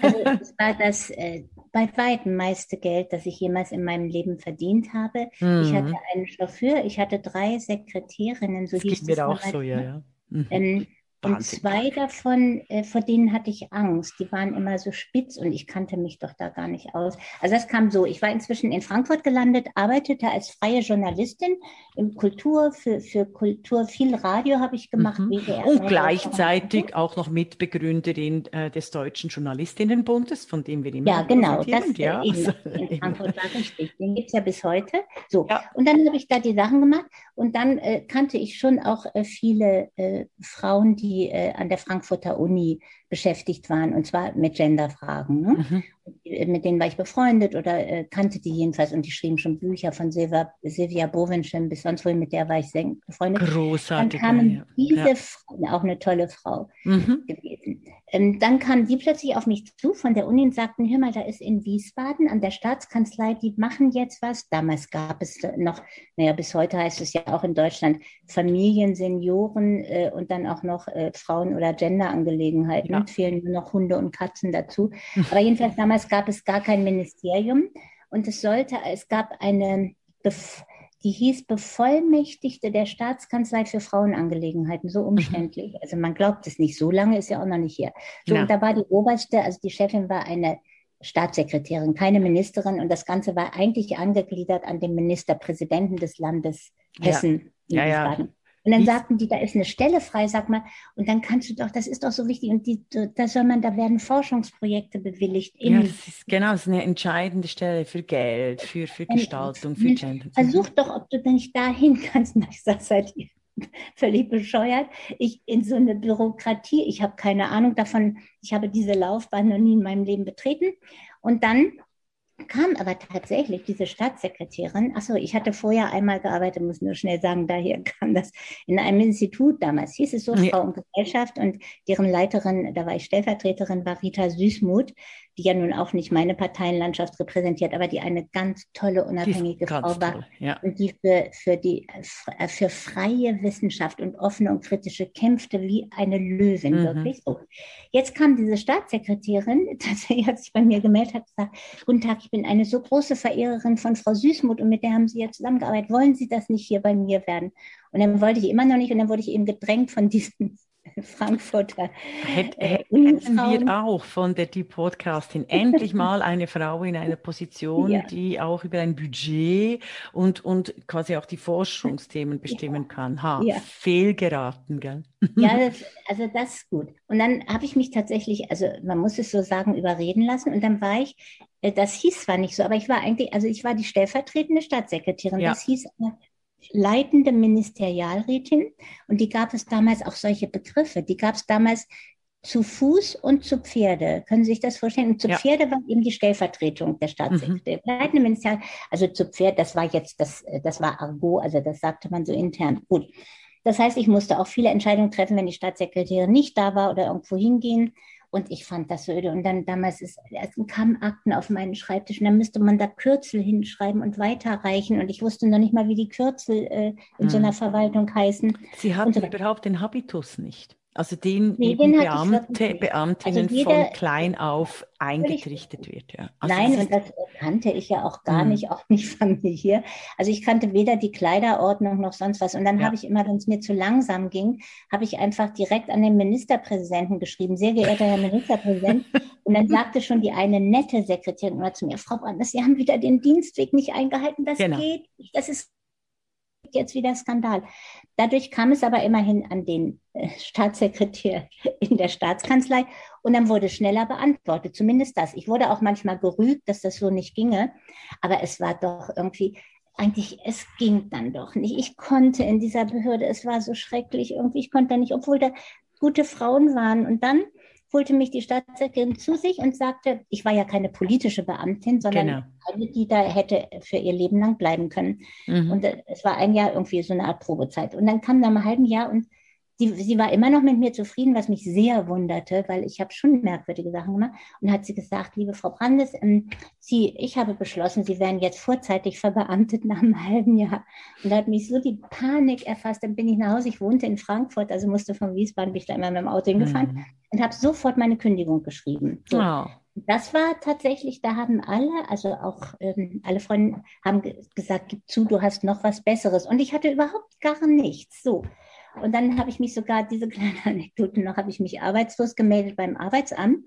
also es war das äh, bei weitem meiste Geld, das ich jemals in meinem Leben verdient habe. Mhm. Ich hatte einen Chauffeur, ich hatte drei Sekretärinnen, so das hieß es. mir auch so, ja. ja. Mhm. Ähm. Und zwei davon, äh, vor denen hatte ich Angst. Die waren immer so spitz und ich kannte mich doch da gar nicht aus. Also das kam so. Ich war inzwischen in Frankfurt gelandet, arbeitete als freie Journalistin im Kultur, für, für Kultur, viel Radio habe ich gemacht. Mhm. Und gleichzeitig auch noch Mitbegründerin äh, des Deutschen Journalistinnenbundes, von dem wir immer Ja, genau. Das, ja, eben, also, in Frankfurt war richtig. Den gibt es ja bis heute. So. Ja. Und dann habe ich da die Sachen gemacht und dann äh, kannte ich schon auch äh, viele äh, Frauen, die die äh, an der Frankfurter Uni beschäftigt waren, und zwar mit Genderfragen. Ne? Mhm. Mit denen war ich befreundet oder äh, kannte die jedenfalls und die schrieben schon Bücher von Silvia, Silvia Bovenschen bis sonst wohin, mit der war ich sehr befreundet. Großartig. Dann kamen diese ja. Frau, auch eine tolle Frau mhm. gewesen. Ähm, dann kamen die plötzlich auf mich zu von der Uni und sagten, hör mal, da ist in Wiesbaden an der Staatskanzlei, die machen jetzt was. Damals gab es noch, naja, bis heute heißt es ja auch in Deutschland Familien, Senioren äh, und dann auch noch äh, Frauen- oder Genderangelegenheiten. Ja. fehlen nur noch Hunde und Katzen dazu. Aber jedenfalls damals gab es gar kein Ministerium und es sollte, es gab eine Bef die hieß Bevollmächtigte der Staatskanzlei für Frauenangelegenheiten, so mhm. umständlich. Also man glaubt es nicht, so lange ist ja auch noch nicht hier. So, ja. und da war die oberste, also die Chefin war eine Staatssekretärin, keine Ministerin und das Ganze war eigentlich angegliedert an den Ministerpräsidenten des Landes Hessen. Ja, ja. ja. Und dann sagten die, da ist eine Stelle frei, sag mal, und dann kannst du doch, das ist doch so wichtig, und die, da soll man, da werden Forschungsprojekte bewilligt. ja, das ist, genau, das ist eine entscheidende Stelle für Geld, für, für Gestaltung, für Gender. Versuch doch, ob du nicht dahin kannst. Na, ich sag, seid ihr völlig bescheuert. Ich in so eine Bürokratie, ich habe keine Ahnung davon, ich habe diese Laufbahn noch nie in meinem Leben betreten. Und dann kam aber tatsächlich diese Staatssekretärin, achso, ich hatte vorher einmal gearbeitet, muss nur schnell sagen, daher kam das in einem Institut damals, hieß es so, ja. Frau und Gesellschaft und deren Leiterin, da war ich Stellvertreterin, war Rita Süßmuth, die ja nun auch nicht meine Parteienlandschaft repräsentiert, aber die eine ganz tolle, unabhängige Frau war ja. und die für, für, die, äh, für freie Wissenschaft und offene und kritische kämpfte wie eine Löwin, mhm. wirklich so. Jetzt kam diese Staatssekretärin, tatsächlich hat sich bei mir gemeldet, hat gesagt, guten Tag, ich bin eine so große Verehrerin von Frau Süßmuth und mit der haben Sie ja zusammengearbeitet, wollen Sie das nicht hier bei mir werden? Und dann wollte ich immer noch nicht und dann wurde ich eben gedrängt von diesem Frankfurter. Hätt, äh, hätten wir auch von der Die Podcastin endlich mal eine Frau in einer Position, ja. die auch über ein Budget und, und quasi auch die Forschungsthemen bestimmen ja. kann. Ha, ja. fehlgeraten, gell? Ja, das, also das ist gut. Und dann habe ich mich tatsächlich, also man muss es so sagen, überreden lassen. Und dann war ich, äh, das hieß zwar nicht so, aber ich war eigentlich, also ich war die stellvertretende Staatssekretärin. Das hieß leitende Ministerialrätin und die gab es damals auch solche Begriffe. Die gab es damals zu Fuß und zu Pferde. Können Sie sich das vorstellen? Und zu ja. Pferde war eben die Stellvertretung der Staatssekretärin. Mhm. Also zu Pferd, das war jetzt, das, das war Argot, also das sagte man so intern. Gut. Das heißt, ich musste auch viele Entscheidungen treffen, wenn die Staatssekretärin nicht da war oder irgendwo hingehen. Und ich fand das öde. Und dann damals ist, kamen Akten auf meinen Schreibtisch und dann müsste man da Kürzel hinschreiben und weiterreichen. Und ich wusste noch nicht mal, wie die Kürzel äh, in hm. so einer Verwaltung heißen. Sie hatten so überhaupt den Habitus nicht. Also den, nee, den Beamte, Beamtinnen also jeder, von klein auf eingetrichtert wird. Ja. Also nein, und das kannte ich ja auch gar mh. nicht, auch nicht familiär. Also ich kannte weder die Kleiderordnung noch sonst was. Und dann ja. habe ich immer, wenn es mir zu langsam ging, habe ich einfach direkt an den Ministerpräsidenten geschrieben, sehr geehrter Herr Ministerpräsident. und dann sagte schon die eine nette Sekretärin immer zu mir, Frau Brandes, Sie haben wieder den Dienstweg nicht eingehalten, das genau. geht nicht, das ist jetzt wieder Skandal. Dadurch kam es aber immerhin an den äh, Staatssekretär in der Staatskanzlei und dann wurde schneller beantwortet, zumindest das. Ich wurde auch manchmal gerügt, dass das so nicht ginge, aber es war doch irgendwie, eigentlich, es ging dann doch nicht. Ich konnte in dieser Behörde, es war so schrecklich irgendwie, ich konnte da nicht, obwohl da gute Frauen waren. Und dann holte mich die Staatssekretärin zu sich und sagte, ich war ja keine politische Beamtin, sondern genau. eine, die da hätte für ihr Leben lang bleiben können. Mhm. Und äh, es war ein Jahr irgendwie so eine Art Probezeit. Und dann kam nach einem halben Jahr und sie, sie war immer noch mit mir zufrieden, was mich sehr wunderte, weil ich habe schon merkwürdige Sachen gemacht. Und hat sie gesagt, liebe Frau Brandes, ähm, sie, ich habe beschlossen, Sie werden jetzt vorzeitig verbeamtet nach einem halben Jahr. Und da hat mich so die Panik erfasst. Dann bin ich nach Hause. Ich wohnte in Frankfurt, also musste von Wiesbaden, bin ich da immer mit dem Auto hingefahren mhm. und habe sofort meine Kündigung geschrieben. So. Oh. Das war tatsächlich, da haben alle, also auch ähm, alle Freunde haben gesagt, gib zu, du hast noch was Besseres. Und ich hatte überhaupt gar nichts. So. Und dann habe ich mich sogar, diese kleine Anekdote noch, habe ich mich arbeitslos gemeldet beim Arbeitsamt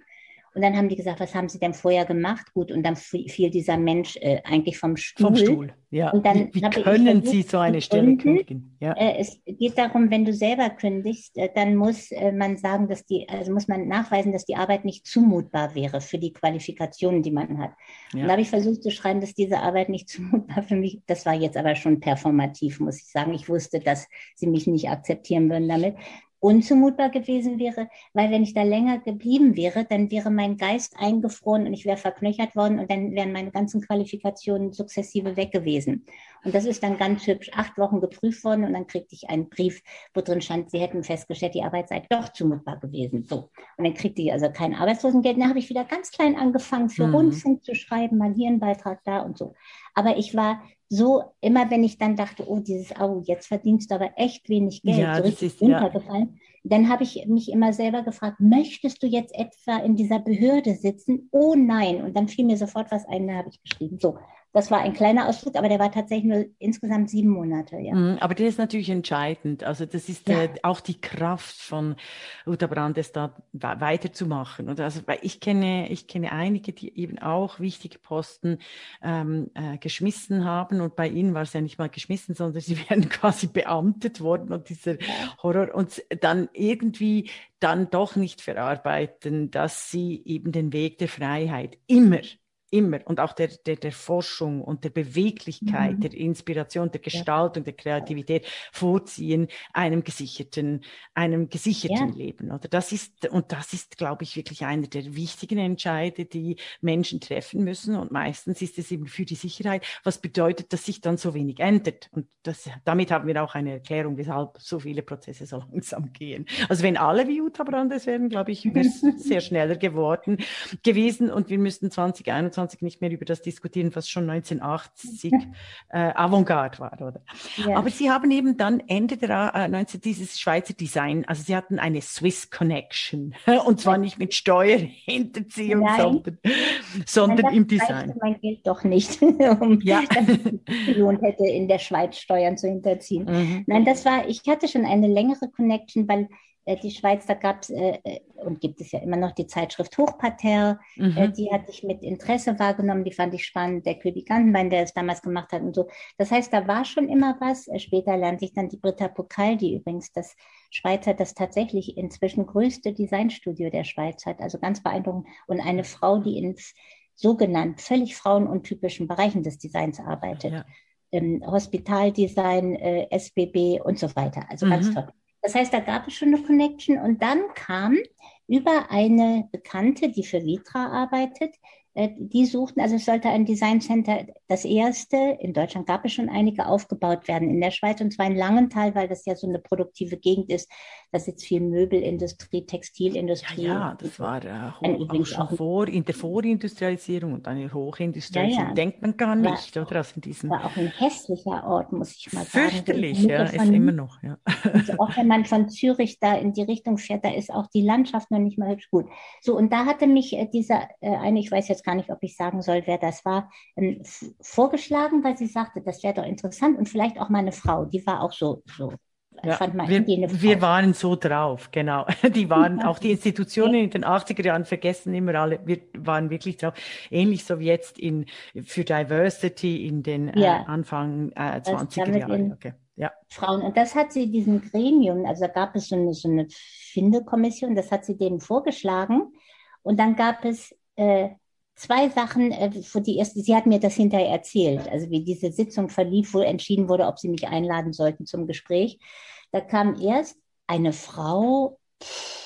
und dann haben die gesagt, was haben Sie denn vorher gemacht? Gut, und dann fiel dieser Mensch äh, eigentlich vom Stuhl. Vom Stuhl, ja. Und dann wie, wie können Sie so eine Stelle kündigen? Ja. Äh, es geht darum, wenn du selber kündigst, äh, dann muss äh, man sagen, dass die, also muss man nachweisen, dass die Arbeit nicht zumutbar wäre für die Qualifikationen, die man hat. Ja. Und da habe ich versucht zu schreiben, dass diese Arbeit nicht zumutbar für mich, das war jetzt aber schon performativ, muss ich sagen. Ich wusste, dass sie mich nicht akzeptieren würden damit unzumutbar gewesen wäre, weil wenn ich da länger geblieben wäre, dann wäre mein Geist eingefroren und ich wäre verknöchert worden und dann wären meine ganzen Qualifikationen sukzessive weg gewesen. Und das ist dann ganz hübsch acht Wochen geprüft worden und dann kriegte ich einen Brief, wo drin stand, sie hätten festgestellt, die Arbeit sei doch zumutbar gewesen. So. Und dann kriegte ich also kein Arbeitslosengeld. Dann habe ich wieder ganz klein angefangen, für mhm. Rundfunk zu schreiben, mal hier einen Beitrag da und so. Aber ich war so, immer wenn ich dann dachte, oh, dieses, oh, jetzt verdienst du aber echt wenig Geld, ja, so richtig ist, runtergefallen, ja. dann habe ich mich immer selber gefragt, möchtest du jetzt etwa in dieser Behörde sitzen? Oh nein. Und dann fiel mir sofort was ein, da habe ich geschrieben. So, das war ein kleiner Ausflug, aber der war tatsächlich nur insgesamt sieben Monate. Ja. Mhm, aber der ist natürlich entscheidend. Also das ist ja. äh, auch die Kraft von Uta Brandes da weiterzumachen. Und also ich kenne, ich kenne einige, die eben auch wichtige Posten ähm, äh, geschmissen haben. Und bei ihnen war es ja nicht mal geschmissen, sondern sie werden quasi beamtet worden und dieser Horror und dann irgendwie dann doch nicht verarbeiten, dass sie eben den Weg der Freiheit immer immer und auch der, der, der Forschung und der Beweglichkeit, mhm. der Inspiration, der Gestaltung, ja. der Kreativität vorziehen einem gesicherten, einem gesicherten ja. Leben. Oder das ist, und das ist, glaube ich, wirklich einer der wichtigen Entscheide, die Menschen treffen müssen. Und meistens ist es eben für die Sicherheit, was bedeutet, dass sich dann so wenig ändert. Und das, damit haben wir auch eine Erklärung, weshalb so viele Prozesse so langsam gehen. Also wenn alle wie Jutta Brandes wären, glaube ich, wäre es sehr schneller geworden gewesen und wir müssten 2021 1920 nicht mehr über das diskutieren, was schon 1980 äh, Avantgarde war, oder? Ja. Aber Sie haben eben dann Ende der äh, 19 dieses Schweizer Design, also Sie hatten eine Swiss Connection und zwar nicht mit Steuerhinterziehung, Nein. sondern, sondern Nein, im Design. mein Geld doch nicht, um ja. gelohnt hätte, in der Schweiz Steuern zu hinterziehen. Mhm. Nein, das war, ich hatte schon eine längere Connection, weil die Schweiz, da gab es äh, äh, und gibt es ja immer noch die Zeitschrift Hochparterre, mhm. äh, die hatte ich mit Interesse wahrgenommen, die fand ich spannend, der Köbi Gantenbein, der es damals gemacht hat und so. Das heißt, da war schon immer was. Äh, später lernte ich dann die Britta Pokal, die übrigens das Schweizer, das tatsächlich inzwischen größte Designstudio der Schweiz hat, also ganz beeindruckend. Und eine Frau, die in sogenannt völlig frauenuntypischen Bereichen des Designs arbeitet. Ja. Ähm, Hospitaldesign, äh, SBB und so weiter. Also mhm. ganz toll. Das heißt, da gab es schon eine Connection. Und dann kam über eine Bekannte, die für Vitra arbeitet, die suchten, also es sollte ein Design Center, das erste, in Deutschland gab es schon einige, aufgebaut werden in der Schweiz und zwar in Langenthal, weil das ja so eine produktive Gegend ist. Da sitzt viel Möbelindustrie, Textilindustrie. Ja, ja das war da hoch, auch schon auch vor, in der Vorindustrialisierung und eine Hochindustrialisierung. Ja, ja. Denkt man gar nicht, war, oder? Also in diesem war auch ein hässlicher Ort, muss ich mal sagen. Fürchterlich, ja, von, ist immer noch, ja. Also auch wenn man von Zürich da in die Richtung fährt, da ist auch die Landschaft noch nicht mal hübsch gut. So, und da hatte mich äh, dieser äh, eine, ich weiß jetzt gar nicht, ob ich sagen soll, wer das war, ähm, vorgeschlagen, weil sie sagte, das wäre doch interessant und vielleicht auch meine Frau, die war auch so, so ja, wir, wir, waren so drauf, genau. Die waren auch die Institutionen in den 80er Jahren vergessen immer alle. Wir waren wirklich drauf. Ähnlich so wie jetzt in, für Diversity in den äh, ja. äh, Anfang äh, 20er Jahren. Okay. Ja. Frauen. Und das hat sie diesem Gremium, also da gab es so eine, so eine Findekommission, das hat sie denen vorgeschlagen. Und dann gab es äh, zwei Sachen, äh, die erste, sie hat mir das hinterher erzählt, also wie diese Sitzung verlief, wo entschieden wurde, ob sie mich einladen sollten zum Gespräch. Da kam erst eine Frau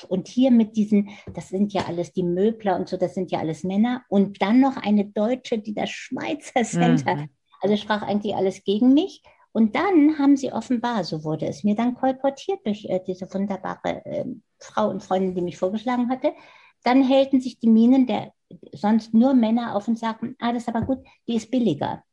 und hier mit diesen, das sind ja alles die Möbler und so, das sind ja alles Männer und dann noch eine Deutsche, die das Schweizer Center, mhm. also sprach eigentlich alles gegen mich. Und dann haben sie offenbar, so wurde es mir dann kolportiert durch äh, diese wunderbare äh, Frau und Freundin, die mich vorgeschlagen hatte, dann hellten sich die Minen der sonst nur Männer auf und sagten, ah, das ist aber gut, die ist billiger.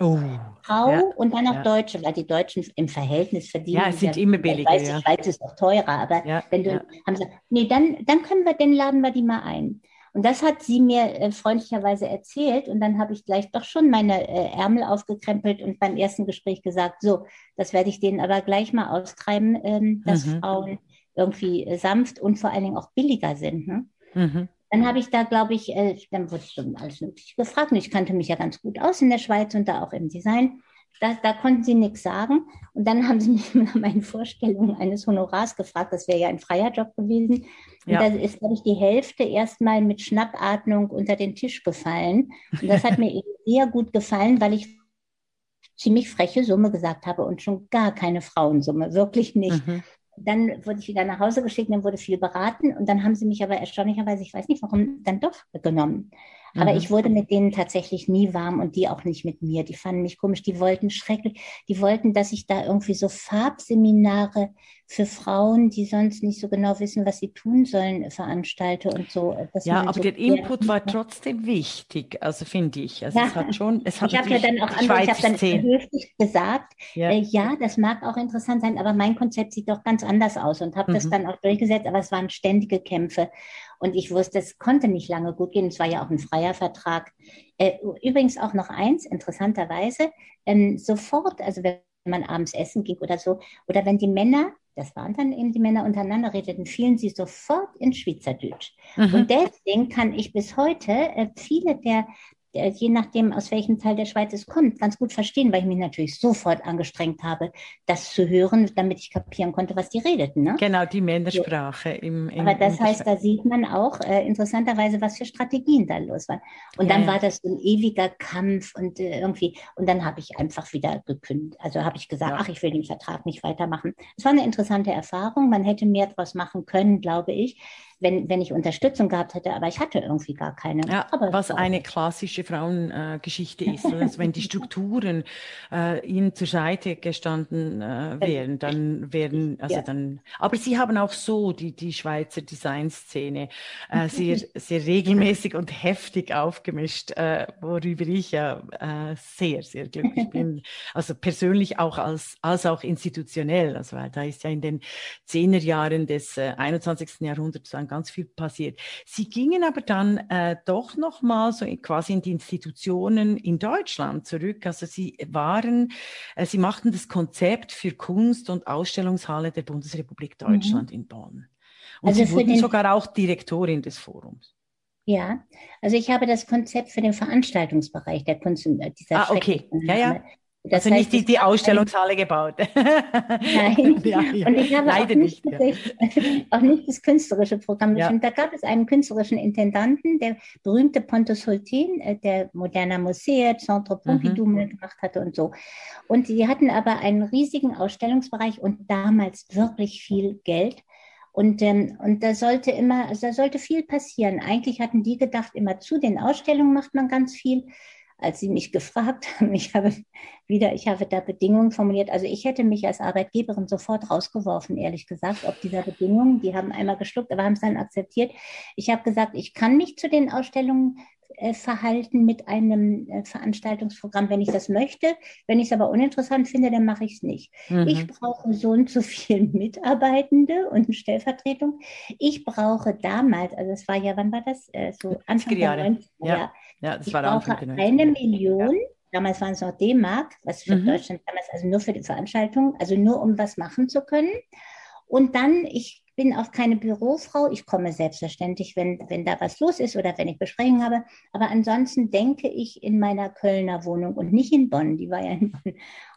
Oh, Frau ja, und dann noch ja. Deutsche, weil die Deutschen im Verhältnis verdienen. Ja, es sind ja, immer billiger. Weiß, die Schweiz ist doch teurer, aber wenn du haben sie, nee, dann, dann können wir, den laden wir die mal ein. Und das hat sie mir äh, freundlicherweise erzählt. Und dann habe ich gleich doch schon meine äh, Ärmel aufgekrempelt und beim ersten Gespräch gesagt, so, das werde ich denen aber gleich mal austreiben, ähm, dass mhm. Frauen irgendwie äh, sanft und vor allen Dingen auch billiger sind. Ne? Mhm. Dann habe ich da, glaube ich, äh, dann wurde ich alles Mögliche gefragt. Und ich kannte mich ja ganz gut aus in der Schweiz und da auch im Design. Da, da konnten sie nichts sagen. Und dann haben sie mich nach meinen Vorstellungen eines Honorars gefragt. Das wäre ja ein freier Job gewesen. Und ja. da ist, glaube ich, die Hälfte erstmal mit Schnappatmung unter den Tisch gefallen. Und das hat mir eben sehr gut gefallen, weil ich ziemlich freche Summe gesagt habe und schon gar keine Frauensumme, wirklich nicht. Mhm. Dann wurde ich wieder nach Hause geschickt, dann wurde viel beraten und dann haben sie mich aber erstaunlicherweise, ich weiß nicht warum, dann doch genommen. Aber mhm. ich wurde mit denen tatsächlich nie warm und die auch nicht mit mir. Die fanden mich komisch, die wollten schrecklich, die wollten, dass ich da irgendwie so Farbseminare für Frauen, die sonst nicht so genau wissen, was sie tun sollen, veranstalte und so. ja, aber so der Input war trotzdem wichtig, also finde ich. Also ja. es hat schon, es hat ich habe ja dann auch andere, ich habe dann höflich gesagt, ja. Äh, ja. das mag auch interessant sein, aber mein Konzept sieht doch ganz anders aus und habe mhm. das dann auch durchgesetzt, aber es waren ständige Kämpfe. Und ich wusste, es konnte nicht lange gut gehen. Es war ja auch ein freier Vertrag. Äh, übrigens auch noch eins, interessanterweise, ähm, sofort, also wenn man abends essen ging oder so, oder wenn die Männer, das waren dann eben die Männer untereinander redeten, fielen sie sofort in Schweizerdeutsch. Mhm. Und deswegen kann ich bis heute äh, viele der je nachdem, aus welchem Teil der Schweiz es kommt, ganz gut verstehen, weil ich mich natürlich sofort angestrengt habe, das zu hören, damit ich kapieren konnte, was die redeten. Ne? Genau, die Männersprache. Im, im, Aber das heißt, da sieht man auch äh, interessanterweise, was für Strategien da los waren. Und ja, dann war das so ein ewiger Kampf und äh, irgendwie, und dann habe ich einfach wieder gekündigt. Also habe ich gesagt, ja. ach, ich will den Vertrag nicht weitermachen. Es war eine interessante Erfahrung. Man hätte mehr daraus machen können, glaube ich wenn, wenn ich Unterstützung gehabt hätte, aber ich hatte irgendwie gar keine. Ja, was eine klassische Frauengeschichte äh, ist. Also wenn die Strukturen äh, ihnen zur Seite gestanden äh, wären, dann wären, also ja. dann, aber sie haben auch so die, die Schweizer Designszene äh, sehr, sehr regelmäßig und heftig aufgemischt, äh, worüber ich ja äh, sehr, sehr glücklich bin. Also persönlich auch als, als auch institutionell. Also weil da ist ja in den Zehnerjahren des äh, 21. Jahrhunderts ein ganz viel passiert. Sie gingen aber dann äh, doch noch mal so in, quasi in die Institutionen in Deutschland zurück. Also Sie waren, äh, Sie machten das Konzept für Kunst- und Ausstellungshalle der Bundesrepublik mhm. Deutschland mhm. in Bonn. Und also Sie wurden sogar auch Direktorin des Forums. Ja, also ich habe das Konzept für den Veranstaltungsbereich der Kunst und äh, dieser Ah, okay. Ja, ja. Das also heißt, nicht die, die Ausstellungshalle gebaut. Nein. ja, ja. Und ich habe auch nicht, ja. auch nicht, das künstlerische Programm ja. Da gab es einen künstlerischen Intendanten, der berühmte Pontus Hultin, äh, der Moderner Museen, Centre Pompidou mhm. gemacht hatte und so. Und die hatten aber einen riesigen Ausstellungsbereich und damals wirklich viel Geld. Und, ähm, und da sollte immer, also da sollte viel passieren. Eigentlich hatten die gedacht, immer zu den Ausstellungen macht man ganz viel als sie mich gefragt haben, ich habe wieder, ich habe da Bedingungen formuliert. Also ich hätte mich als Arbeitgeberin sofort rausgeworfen, ehrlich gesagt, ob dieser Bedingungen. Die haben einmal geschluckt, aber haben es dann akzeptiert. Ich habe gesagt, ich kann mich zu den Ausstellungen äh, verhalten mit einem äh, Veranstaltungsprogramm, wenn ich das möchte. Wenn ich es aber uninteressant finde, dann mache ich es nicht. Mhm. Ich brauche so und so viele Mitarbeitende und Stellvertretung. Ich brauche damals, also es war ja, wann war das? Äh, so Anfang der 90er. Ja. ja, das ich war brauche eine Million. Ja. Damals waren es noch D-Mark, was für mhm. Deutschland damals, also nur für die Veranstaltung, also nur um was machen zu können. Und dann, ich bin auch keine Bürofrau. Ich komme selbstverständlich, wenn, wenn da was los ist oder wenn ich Besprechungen habe. Aber ansonsten denke ich in meiner Kölner Wohnung und nicht in Bonn. Die war ja in Bonn.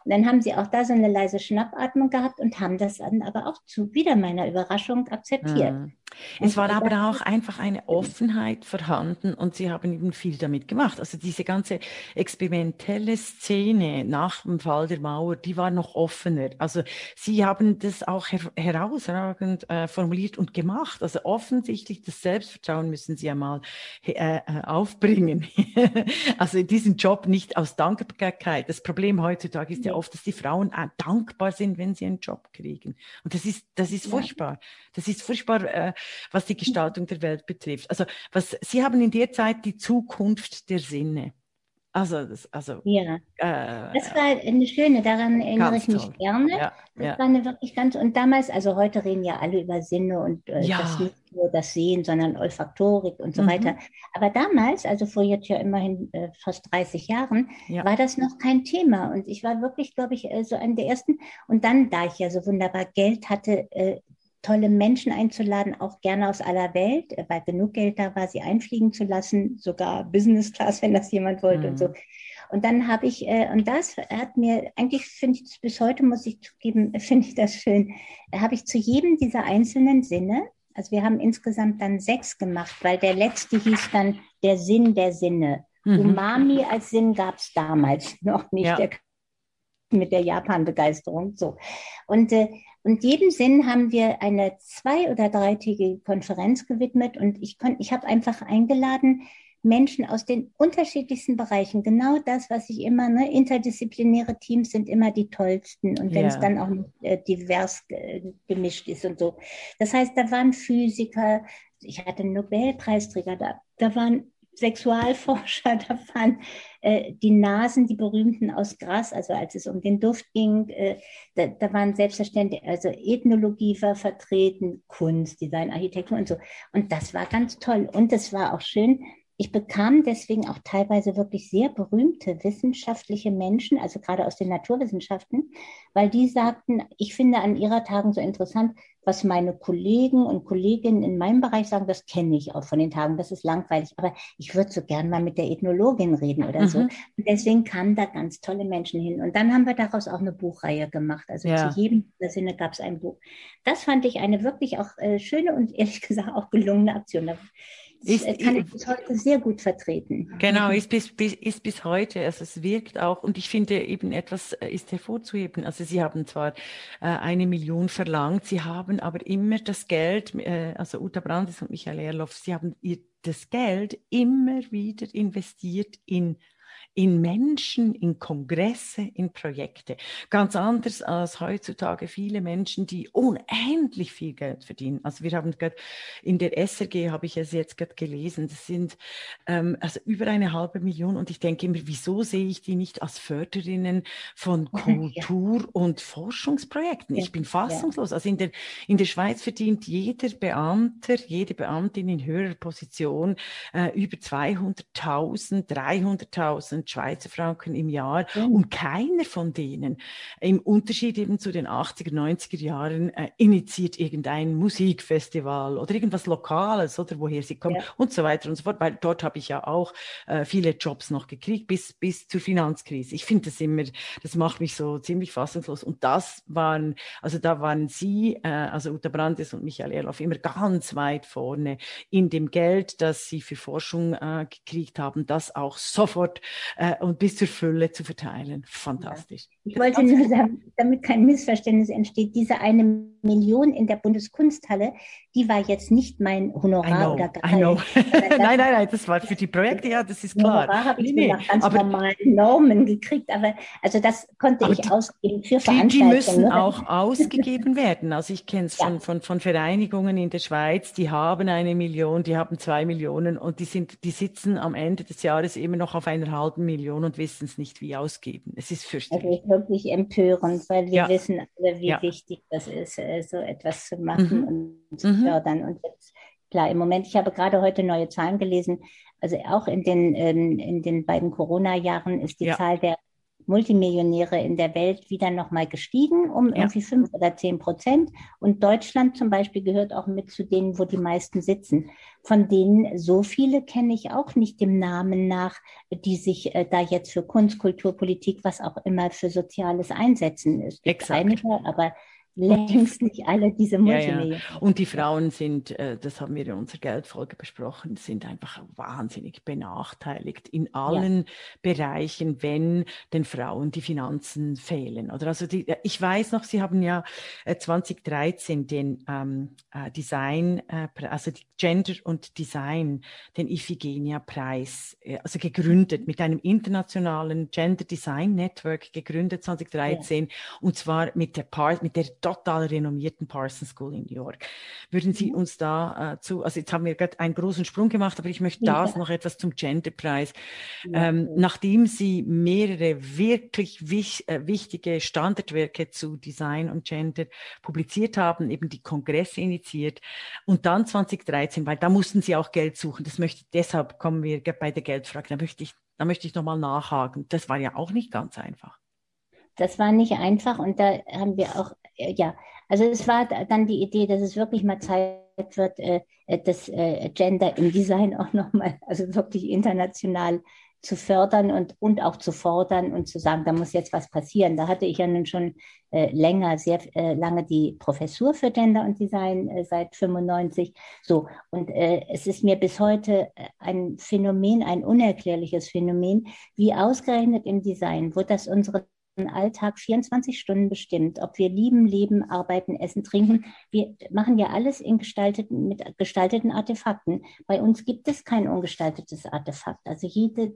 Und dann haben sie auch da so eine leise Schnappatmung gehabt und haben das dann aber auch zu wieder meiner Überraschung akzeptiert. Mhm. Es war aber auch einfach eine Offenheit vorhanden und sie haben eben viel damit gemacht. Also diese ganze experimentelle Szene nach dem Fall der Mauer, die war noch offener. Also sie haben das auch her herausragend äh, formuliert und gemacht. Also offensichtlich das Selbstvertrauen müssen sie ja mal äh, äh aufbringen. also diesen Job nicht aus Dankbarkeit. Das Problem heutzutage ist ja oft, dass die Frauen dankbar sind, wenn sie einen Job kriegen. Und das ist, das ist furchtbar. Das ist furchtbar, äh, was die Gestaltung der Welt betrifft. Also was, Sie haben in der Zeit die Zukunft der Sinne Also, das, also ja. Äh, das war eine schöne, daran erinnere ich mich toll. gerne. Ja, das ja. war eine wirklich ganz, und damals, also heute reden ja alle über Sinne und äh, ja. das nicht nur das Sehen, sondern Olfaktorik und so mhm. weiter. Aber damals, also vor jetzt ja immerhin äh, fast 30 Jahren, ja. war das noch kein Thema. Und ich war wirklich, glaube ich, äh, so einer der ersten. Und dann, da ich ja so wunderbar Geld hatte, äh, tolle Menschen einzuladen, auch gerne aus aller Welt, äh, weil genug Geld da war, sie einfliegen zu lassen, sogar Business Class, wenn das jemand wollte mhm. und so. Und dann habe ich, äh, und das hat mir, eigentlich finde ich bis heute, muss ich zugeben, finde ich das schön, habe ich zu jedem dieser einzelnen Sinne, also wir haben insgesamt dann sechs gemacht, weil der letzte hieß dann der Sinn der Sinne. Mhm. Umami als Sinn gab es damals noch nicht. Ja. Der mit der Japan-Begeisterung. So. Und, äh, und jedem Sinn haben wir eine zwei- oder dreitägige Konferenz gewidmet und ich, ich habe einfach eingeladen, Menschen aus den unterschiedlichsten Bereichen. Genau das, was ich immer, ne, interdisziplinäre Teams sind immer die tollsten und wenn ja. es dann auch äh, divers äh, gemischt ist und so. Das heißt, da waren Physiker, ich hatte einen Nobelpreisträger da, da waren Sexualforscher, da waren äh, die Nasen, die berühmten aus Gras, also als es um den Duft ging, äh, da, da, waren selbstverständlich, also Ethnologie war vertreten, Kunst, Design, Architektur und so. Und das war ganz toll. Und es war auch schön, ich bekam deswegen auch teilweise wirklich sehr berühmte wissenschaftliche Menschen, also gerade aus den Naturwissenschaften, weil die sagten, ich finde an ihrer Tagung so interessant, was meine Kollegen und Kolleginnen in meinem Bereich sagen, das kenne ich auch von den Tagen, das ist langweilig, aber ich würde so gern mal mit der Ethnologin reden oder mhm. so. Und deswegen kamen da ganz tolle Menschen hin. Und dann haben wir daraus auch eine Buchreihe gemacht. Also ja. zu jedem Sinne gab es ein Buch. Das fand ich eine wirklich auch äh, schöne und ehrlich gesagt auch gelungene Aktion. Ist, kann ich bis heute sehr gut vertreten. Genau, ist bis, bis, ist bis heute. Also es wirkt auch, und ich finde eben etwas äh, ist hervorzuheben. Also Sie haben zwar äh, eine Million verlangt, Sie haben aber immer das Geld, äh, also Uta Brandis und Michael Erloff, Sie haben ihr, das Geld immer wieder investiert in in Menschen, in Kongresse, in Projekte. Ganz anders als heutzutage viele Menschen, die unendlich viel Geld verdienen. Also wir haben gerade in der SRG, habe ich es jetzt gerade gelesen, das sind ähm, also über eine halbe Million und ich denke immer, wieso sehe ich die nicht als Förderinnen von Kultur- ja. und Forschungsprojekten? Ich bin fassungslos. Also in der, in der Schweiz verdient jeder Beamter, jede Beamtin in höherer Position äh, über 200.000, 300.000 Schweizer Franken im Jahr mhm. und keiner von denen, im Unterschied eben zu den 80er, 90er Jahren, äh, initiiert irgendein Musikfestival oder irgendwas Lokales oder woher sie kommen ja. und so weiter und so fort, weil dort habe ich ja auch äh, viele Jobs noch gekriegt bis, bis zur Finanzkrise. Ich finde das immer, das macht mich so ziemlich fassungslos und das waren, also da waren Sie, äh, also Uta Brandes und Michael Erloff immer ganz weit vorne in dem Geld, das sie für Forschung äh, gekriegt haben, das auch sofort äh, und bis zur Fülle zu verteilen. Fantastisch. Ja. Ich wollte nur sagen, damit kein Missverständnis entsteht, diese eine Million in der Bundeskunsthalle, die war jetzt nicht mein Honorar oder Gehalt. nein, nein, nein, das war für die Projekte, ja, das ist klar. Honorar habe ich nee, nach ganz aber, normalen Normen gekriegt, aber also das konnte ich die, ausgeben für Veranstaltungen. Die, die müssen ne? auch ausgegeben werden. Also ich kenne es ja. von, von, von Vereinigungen in der Schweiz, die haben eine Million, die haben zwei Millionen und die sind, die sitzen am Ende des Jahres immer noch auf einer halben Million und wissen es nicht, wie ausgeben. Es ist fürchterlich. Also wirklich empörend, weil wir ja. wissen alle, wie ja. wichtig das ist, äh, so etwas zu machen mhm. und zu mhm. fördern. Und jetzt, klar, im Moment, ich habe gerade heute neue Zahlen gelesen, also auch in den, ähm, in den beiden Corona-Jahren ist die ja. Zahl der Multimillionäre in der Welt wieder nochmal gestiegen, um ja. irgendwie fünf oder zehn Prozent. Und Deutschland zum Beispiel gehört auch mit zu denen, wo die meisten sitzen. Von denen so viele kenne ich auch nicht dem Namen nach, die sich äh, da jetzt für Kunst, Kultur, Politik, was auch immer für Soziales einsetzen. Es gibt Exakt. einige, aber längst nicht alle diese Multimillionäre. Ja, ja. Und die Frauen sind, äh, das haben wir in unserer Geldfolge besprochen, sind einfach wahnsinnig benachteiligt in allen ja. Bereichen, wenn den Frauen die Finanzen fehlen. Oder also die, ich weiß noch, Sie haben ja 2013 äh, den ähm, äh, Design, äh, also Gender und Design, den Iphigenia-Preis, äh, also gegründet mit einem internationalen Gender Design Network gegründet 2013 und zwar mit der Part, mit der total renommierten Parsons School in New York. Würden Sie mhm. uns da äh, zu, also jetzt haben wir gerade einen großen Sprung gemacht, aber ich möchte ja. das noch etwas zum Genderpreis. Ja. Ähm, nachdem Sie mehrere wirklich wich, äh, wichtige Standardwerke zu Design und Gender publiziert haben, eben die Kongresse initiiert und dann 2013, weil da mussten Sie auch Geld suchen. Das möchte, deshalb kommen wir bei der Geldfrage. Da möchte ich, da möchte ich nochmal nachhaken. Das war ja auch nicht ganz einfach. Das war nicht einfach und da haben wir auch, ja, also es war dann die Idee, dass es wirklich mal Zeit wird, äh, äh, das Gender im Design auch nochmal, also wirklich international zu fördern und, und auch zu fordern und zu sagen, da muss jetzt was passieren. Da hatte ich ja nun schon äh, länger, sehr äh, lange die Professur für Gender und Design äh, seit 95. So, und es ist mir bis heute ein Phänomen, ein unerklärliches Phänomen, wie ausgerechnet im Design, wo das unsere Alltag 24 Stunden bestimmt, ob wir lieben, leben, arbeiten, essen, trinken. Wir machen ja alles in gestalteten, mit gestalteten Artefakten. Bei uns gibt es kein ungestaltetes Artefakt. Also jede,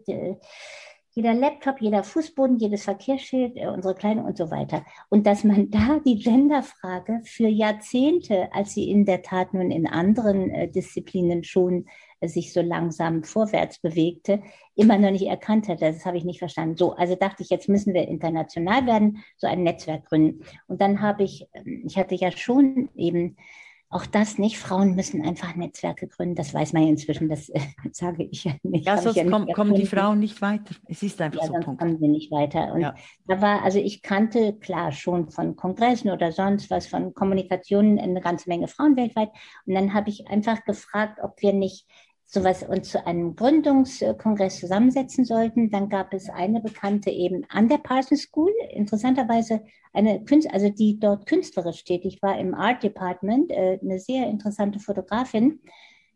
jeder Laptop, jeder Fußboden, jedes Verkehrsschild, äh, unsere Kleine und so weiter. Und dass man da die Genderfrage für Jahrzehnte, als sie in der Tat nun in anderen äh, Disziplinen schon sich so langsam vorwärts bewegte, immer noch nicht erkannt hat. Das habe ich nicht verstanden. So, also dachte ich, jetzt müssen wir international werden, so ein Netzwerk gründen. Und dann habe ich, ähm, ich hatte ja schon eben auch das nicht. Frauen müssen einfach Netzwerke gründen. Das weiß man ja inzwischen. Das äh, sage ich ja nicht. Ja, sonst ja komm, kommen die Frauen nicht weiter. Es ist einfach ja, so. Sonst Punkt. kommen sie nicht weiter. Und ja. da war, also ich kannte klar schon von Kongressen oder sonst was, von Kommunikationen eine ganze Menge Frauen weltweit. Und dann habe ich einfach gefragt, ob wir nicht sowas uns zu einem Gründungskongress zusammensetzen sollten. Dann gab es eine Bekannte eben an der Parsons School, interessanterweise eine Künstlerin, also die dort künstlerisch tätig war im Art Department, äh, eine sehr interessante Fotografin,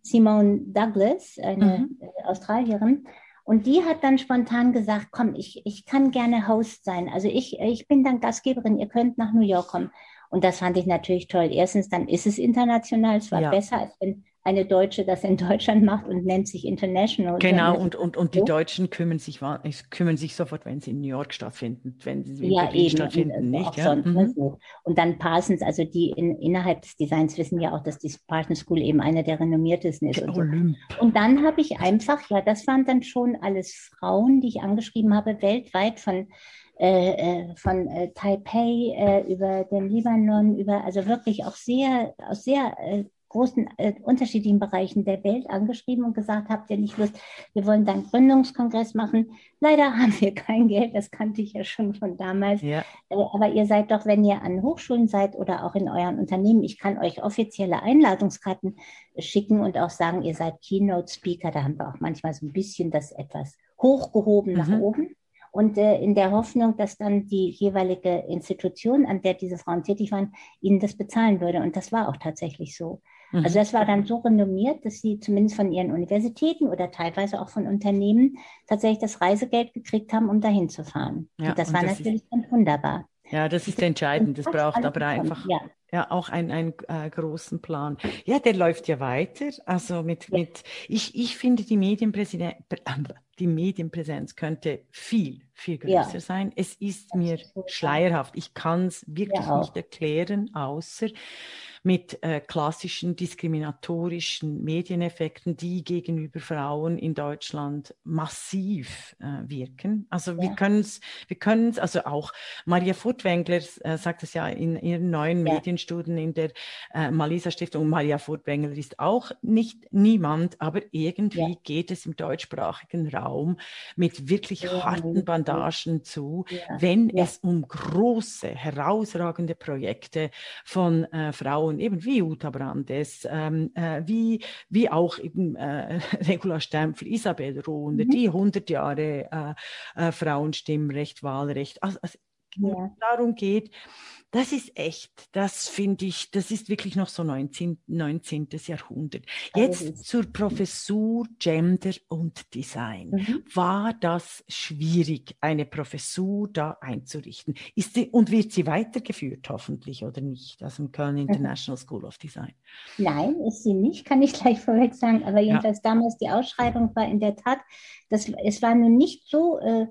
Simone Douglas, eine mhm. Australierin. Und die hat dann spontan gesagt, komm, ich, ich kann gerne Host sein. Also ich, ich bin dann Gastgeberin, ihr könnt nach New York kommen. Und das fand ich natürlich toll. Erstens, dann ist es international. Es war ja. besser, als wenn eine Deutsche das in Deutschland macht und nennt sich International. Genau, und, und, und die Deutschen kümmern sich, kümmern sich sofort, wenn sie in New York stattfinden, wenn sie in ja, Berlin eben, stattfinden, nicht? Ja? Sonst, mhm. Und dann Parsons, also die in, innerhalb des Designs wissen ja auch, dass die Parsons School eben eine der renommiertesten ist. Und, so. und dann habe ich einfach, ja, das waren dann schon alles Frauen, die ich angeschrieben habe, weltweit von äh, äh, von äh, Taipei äh, über den Libanon, über also wirklich auch sehr aus sehr äh, großen äh, unterschiedlichen Bereichen der Welt angeschrieben und gesagt, habt ihr nicht Lust, wir wollen dann Gründungskongress machen. Leider haben wir kein Geld, das kannte ich ja schon von damals. Ja. Äh, aber ihr seid doch, wenn ihr an Hochschulen seid oder auch in euren Unternehmen, ich kann euch offizielle Einladungskarten schicken und auch sagen, ihr seid Keynote Speaker. Da haben wir auch manchmal so ein bisschen das etwas hochgehoben mhm. nach oben und äh, in der Hoffnung, dass dann die jeweilige Institution, an der diese Frauen tätig waren, ihnen das bezahlen würde. Und das war auch tatsächlich so. Mhm. Also das war dann so renommiert, dass sie zumindest von ihren Universitäten oder teilweise auch von Unternehmen tatsächlich das Reisegeld gekriegt haben, um dahin zu fahren. Ja, und das und war das natürlich ist, dann wunderbar. Ja, das ist entscheidend. Das braucht aber einfach ja. ja auch einen, einen äh, großen Plan. Ja, der läuft ja weiter. Also mit, ja. mit ich, ich finde, die Medienpräsenz, die Medienpräsenz könnte viel, viel größer ja. sein. Es ist das mir ist schleierhaft. Ich kann es wirklich nicht erklären, außer mit äh, klassischen diskriminatorischen Medieneffekten, die gegenüber Frauen in Deutschland massiv äh, wirken. Also ja. wir können es, wir können es, also auch Maria Furtwängler äh, sagt es ja in ihren neuen ja. Medienstudien in der äh, Malisa Stiftung. Maria Furtwängler ist auch nicht niemand, aber irgendwie ja. geht es im deutschsprachigen Raum mit wirklich harten Bandagen zu, wenn es um große, herausragende Projekte von äh, Frauen Personen, eben wie Uta Brandes, ähm, äh, wie, wie auch eben äh, Regula Stempfel, Isabel Rohner, mhm. die 100 Jahre äh, äh, Frauenstimmrecht, Wahlrecht, also, also ja. darum geht, das ist echt, das finde ich, das ist wirklich noch so 19. 19. Jahrhundert. Jetzt zur Professur Gender und Design. Mhm. War das schwierig, eine Professur da einzurichten? Ist sie, und wird sie weitergeführt, hoffentlich, oder nicht? Also im Köln mhm. International School of Design. Nein, ist sie nicht, kann ich gleich vorweg sagen. Aber jedenfalls ja. damals die Ausschreibung war in der Tat, das, es war nun nicht so. Äh,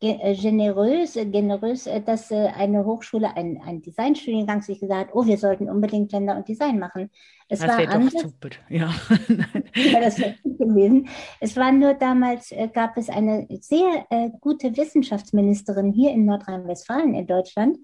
generös, äh, generös, dass eine Hochschule, ein, ein Designstudiengang sich gesagt hat, oh, wir sollten unbedingt Gender und Design machen. Es das wäre doch super, ja. ja das wäre gut gewesen. Es war nur damals, gab es eine sehr äh, gute Wissenschaftsministerin hier in Nordrhein-Westfalen in Deutschland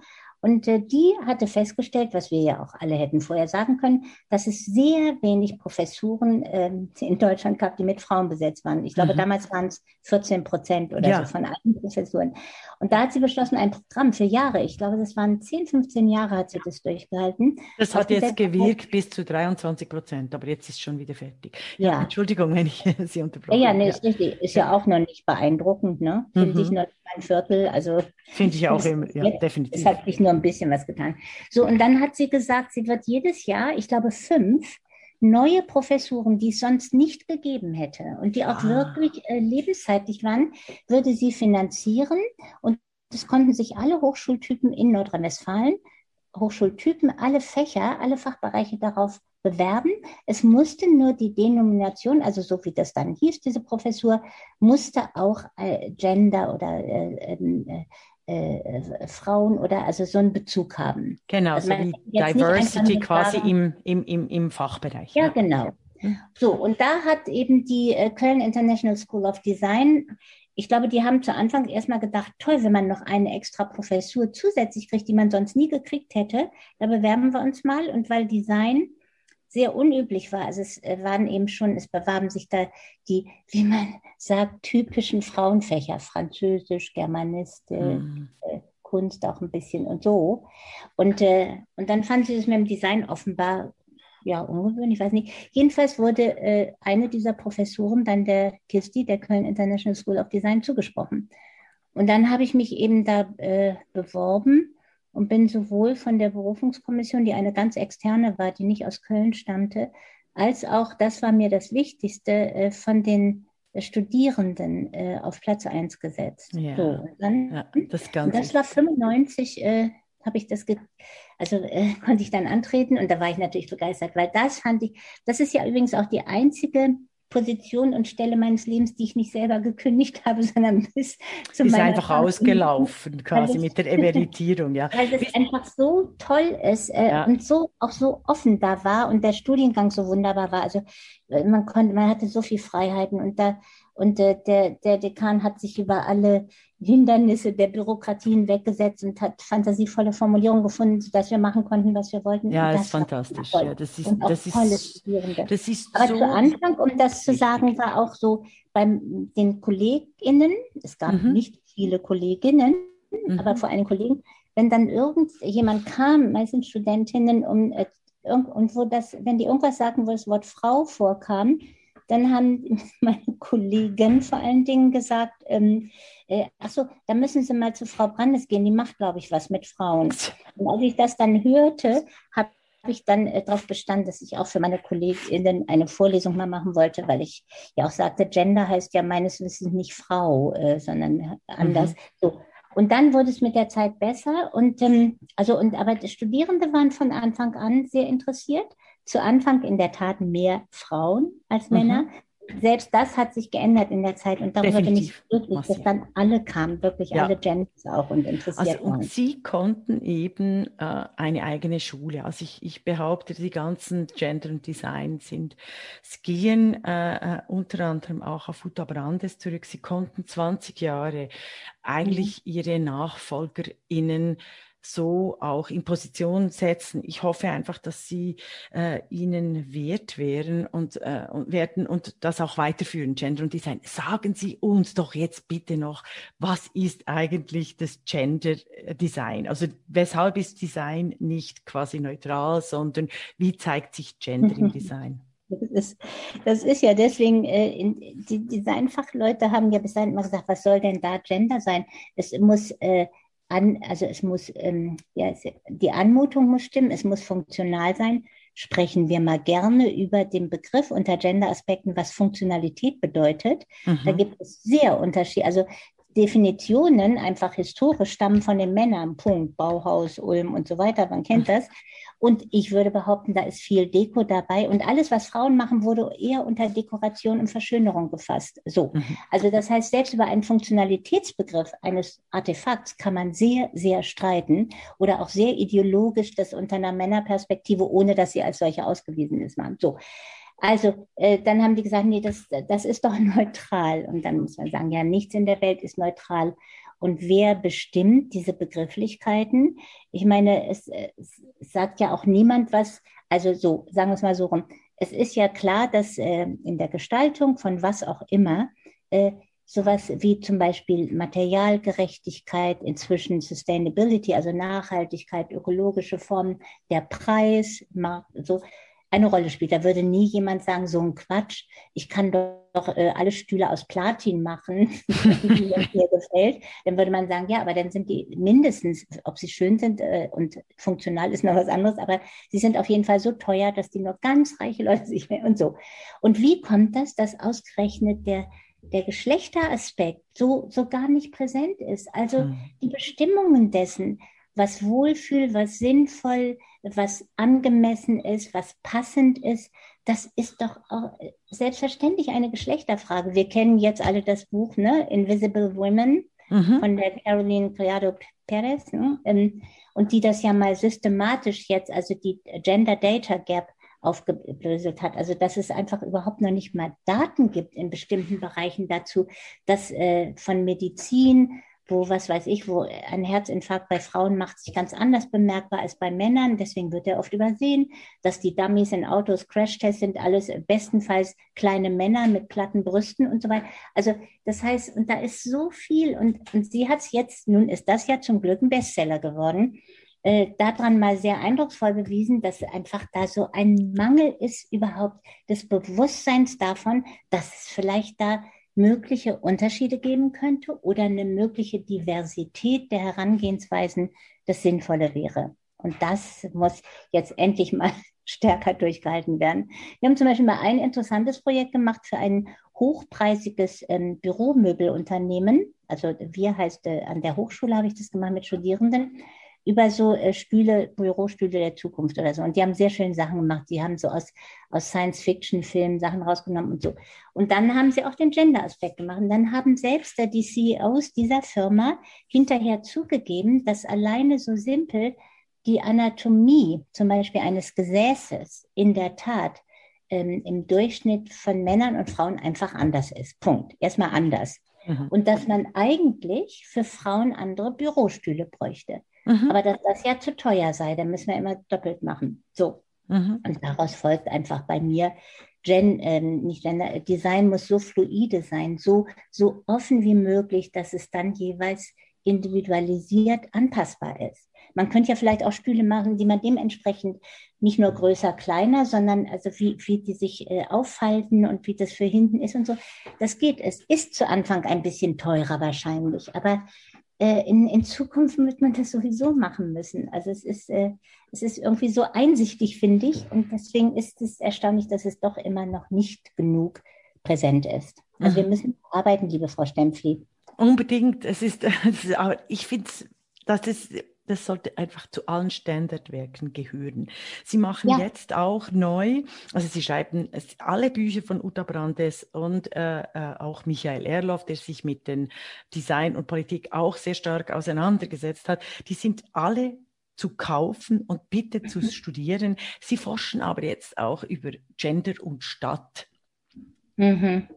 und äh, die hatte festgestellt, was wir ja auch alle hätten vorher sagen können, dass es sehr wenig Professuren äh, in Deutschland gab, die mit Frauen besetzt waren. Ich glaube, mhm. damals waren es 14 Prozent oder ja. so von allen Professuren. Und da hat sie beschlossen, ein Programm für Jahre, ich glaube, das waren 10, 15 Jahre hat sie das durchgehalten. Das hat jetzt gewirkt bis zu 23 Prozent, aber jetzt ist schon wieder fertig. Ja. ja Entschuldigung, wenn ich Sie unterbreche. Ja, ja, nee, ist richtig. Ist ja auch noch nicht beeindruckend, ne? Finde mhm. ich noch ein Viertel. Also finde ich auch immer, ja, definitiv. Es hat sich nur ein bisschen was getan. So, und dann hat sie gesagt, sie wird jedes Jahr, ich glaube fünf, neue Professuren, die es sonst nicht gegeben hätte und die auch ah. wirklich äh, lebenszeitlich waren, würde sie finanzieren. Und das konnten sich alle Hochschultypen in Nordrhein-Westfalen, Hochschultypen, alle Fächer, alle Fachbereiche darauf bewerben. Es musste nur die Denomination, also so wie das dann hieß, diese Professur, musste auch äh, Gender oder äh, ähm, äh, äh, Frauen oder also so einen Bezug haben. Genau, also so die Diversity quasi im, im, im, im Fachbereich. Ja, ja. genau. So, und da hat eben die äh, Köln International School of Design, ich glaube, die haben zu Anfang erstmal gedacht, toll, wenn man noch eine extra Professur zusätzlich kriegt, die man sonst nie gekriegt hätte, da bewerben wir uns mal. Und weil Design sehr unüblich war. Also es äh, waren eben schon, es bewarben sich da die, wie man sagt, typischen Frauenfächer, Französisch, Germanistik, mhm. Kunst auch ein bisschen und so. Und, äh, und dann fanden sie es mit dem Design offenbar ja ungewöhnlich, ich weiß nicht. Jedenfalls wurde äh, eine dieser Professoren dann der KISTI, der Köln International School of Design, zugesprochen. Und dann habe ich mich eben da äh, beworben und bin sowohl von der Berufungskommission, die eine ganz externe war, die nicht aus Köln stammte, als auch, das war mir das Wichtigste, äh, von den Studierenden äh, auf Platz 1 gesetzt. Ja, so, dann, ja das, Ganze. das war 95, äh, habe ich das, also äh, konnte ich dann antreten und da war ich natürlich begeistert, weil das fand ich, das ist ja übrigens auch die einzige Position und Stelle meines Lebens, die ich nicht selber gekündigt habe, sondern bis zu ist einfach Frau ausgelaufen, quasi mit der Emeritierung, ja. Weil es einfach so toll ist äh, ja. und so auch so offen da war und der Studiengang so wunderbar war. Also äh, man konnte, man hatte so viel Freiheiten und da und äh, der, der Dekan hat sich über alle Hindernisse der Bürokratie hinweggesetzt und hat fantasievolle Formulierungen gefunden, sodass wir machen konnten, was wir wollten. Ja, das ist fantastisch. Ja, das ist, das ist, das ist Aber so zu Anfang, um das zu sagen, war auch so bei den KollegInnen, es gab mhm. nicht viele Kolleginnen, mhm. aber vor allem Kollegen, wenn dann irgendjemand kam, meistens Studentinnen, um, äh, und wo das, wenn die irgendwas sagten, wo das Wort Frau vorkam, dann haben meine Kollegen vor allen Dingen gesagt, ähm, äh, ach so, da müssen Sie mal zu Frau Brandes gehen, die macht, glaube ich, was mit Frauen. Und als ich das dann hörte, habe ich dann äh, darauf bestanden, dass ich auch für meine KollegInnen eine Vorlesung mal machen wollte, weil ich ja auch sagte, Gender heißt ja meines Wissens nicht Frau, äh, sondern anders. Mhm. So. Und dann wurde es mit der Zeit besser. Und ähm, also, und aber die Studierende waren von Anfang an sehr interessiert zu Anfang in der Tat mehr Frauen als Männer. Mhm. Selbst das hat sich geändert in der Zeit und darüber Definitiv. bin ich glücklich, dass dann alle kamen, wirklich ja. alle Genders auch und interessiert also, waren. Und Sie konnten eben äh, eine eigene Schule. Also ich, ich behaupte, die ganzen Gender und Design sind, sie gehen äh, äh unter anderem auch auf Uta Brandes zurück. Sie konnten 20 Jahre eigentlich mhm. ihre NachfolgerInnen so auch in Position setzen. Ich hoffe einfach, dass Sie äh, ihnen wert wären und, äh, und werden und das auch weiterführen, Gender und Design. Sagen Sie uns doch jetzt bitte noch, was ist eigentlich das Gender Design? Also weshalb ist Design nicht quasi neutral, sondern wie zeigt sich Gender im Design? Das ist, das ist ja deswegen, äh, die Designfachleute haben ja bis dahin immer gesagt, was soll denn da Gender sein? Es muss äh, an, also es muss, ähm, ja, die Anmutung muss stimmen, es muss funktional sein. Sprechen wir mal gerne über den Begriff unter Gender-Aspekten, was Funktionalität bedeutet. Mhm. Da gibt es sehr Unterschiede. Also Definitionen einfach historisch stammen von den Männern, Punkt, Bauhaus, Ulm und so weiter, man kennt mhm. das. Und ich würde behaupten, da ist viel Deko dabei. Und alles, was Frauen machen, wurde eher unter Dekoration und Verschönerung gefasst. So. Mhm. Also das heißt, selbst über einen Funktionalitätsbegriff eines Artefakts kann man sehr, sehr streiten oder auch sehr ideologisch das unter einer Männerperspektive, ohne dass sie als solche ausgewiesen ist, machen. So. Also äh, dann haben die gesagt, nee, das, das ist doch neutral. Und dann muss man sagen, ja, nichts in der Welt ist neutral. Und wer bestimmt diese Begrifflichkeiten? Ich meine, es, es sagt ja auch niemand was, also so, sagen wir es mal so rum. Es ist ja klar, dass äh, in der Gestaltung von was auch immer äh, sowas wie zum Beispiel Materialgerechtigkeit, inzwischen Sustainability, also Nachhaltigkeit, ökologische Formen, der Preis, so eine Rolle spielt. Da würde nie jemand sagen, so ein Quatsch, ich kann doch äh, alle Stühle aus Platin machen, die mir gefällt. Dann würde man sagen, ja, aber dann sind die mindestens, ob sie schön sind äh, und funktional ist noch was anderes, aber sie sind auf jeden Fall so teuer, dass die nur ganz reiche Leute sich mehr und so. Und wie kommt das, dass ausgerechnet der der Geschlechteraspekt so, so gar nicht präsent ist. Also hm. die Bestimmungen dessen, was wohlfühl, was sinnvoll, was angemessen ist, was passend ist, das ist doch auch selbstverständlich eine Geschlechterfrage. Wir kennen jetzt alle das Buch, ne? Invisible Women mhm. von der Caroline Criado Perez, ne? Ähm, und die das ja mal systematisch jetzt, also die Gender Data Gap aufgeblöselt hat. Also dass es einfach überhaupt noch nicht mal Daten gibt in bestimmten Bereichen dazu, dass äh, von Medizin wo, was weiß ich, wo ein Herzinfarkt bei Frauen macht sich ganz anders bemerkbar als bei Männern. Deswegen wird er oft übersehen, dass die Dummies in Autos, Crashtests sind alles bestenfalls kleine Männer mit platten Brüsten und so weiter. Also das heißt, und da ist so viel und, und sie hat es jetzt, nun ist das ja zum Glück ein Bestseller geworden, äh, daran mal sehr eindrucksvoll bewiesen, dass einfach da so ein Mangel ist überhaupt des Bewusstseins davon, dass es vielleicht da mögliche Unterschiede geben könnte oder eine mögliche Diversität der Herangehensweisen das Sinnvolle wäre. Und das muss jetzt endlich mal stärker durchgehalten werden. Wir haben zum Beispiel mal ein interessantes Projekt gemacht für ein hochpreisiges ähm, Büromöbelunternehmen. Also wir heißt, äh, an der Hochschule habe ich das gemacht mit Studierenden über so äh, Stühle, Bürostühle der Zukunft oder so. Und die haben sehr schöne Sachen gemacht. Die haben so aus, aus Science-Fiction-Filmen Sachen rausgenommen und so. Und dann haben sie auch den Gender-Aspekt gemacht. Und dann haben selbst die CEOs dieser Firma hinterher zugegeben, dass alleine so simpel die Anatomie zum Beispiel eines Gesäßes in der Tat ähm, im Durchschnitt von Männern und Frauen einfach anders ist. Punkt. Erstmal anders. Mhm. Und dass man eigentlich für Frauen andere Bürostühle bräuchte. Mhm. Aber dass das ja zu teuer sei, dann müssen wir immer doppelt machen. So. Mhm. Und daraus folgt einfach bei mir, Gen, äh, nicht Gender, Design muss so fluide sein, so, so offen wie möglich, dass es dann jeweils individualisiert anpassbar ist. Man könnte ja vielleicht auch Stühle machen, die man dementsprechend nicht nur größer, kleiner, sondern also wie, wie die sich äh, aufhalten und wie das für hinten ist und so. Das geht. Es ist zu Anfang ein bisschen teurer wahrscheinlich, aber äh, in, in Zukunft wird man das sowieso machen müssen. Also es ist, äh, es ist irgendwie so einsichtig, finde ich. Und deswegen ist es erstaunlich, dass es doch immer noch nicht genug präsent ist. Also mhm. wir müssen arbeiten, liebe Frau Stempfli. Unbedingt. Es ist, ich finde, das ist das sollte einfach zu allen Standardwerken gehören. Sie machen ja. jetzt auch neu, also Sie schreiben alle Bücher von Uta Brandes und äh, äh, auch Michael Erloff, der sich mit den Design und Politik auch sehr stark auseinandergesetzt hat. Die sind alle zu kaufen und bitte zu mhm. studieren. Sie forschen aber jetzt auch über Gender und Stadt. Mhm.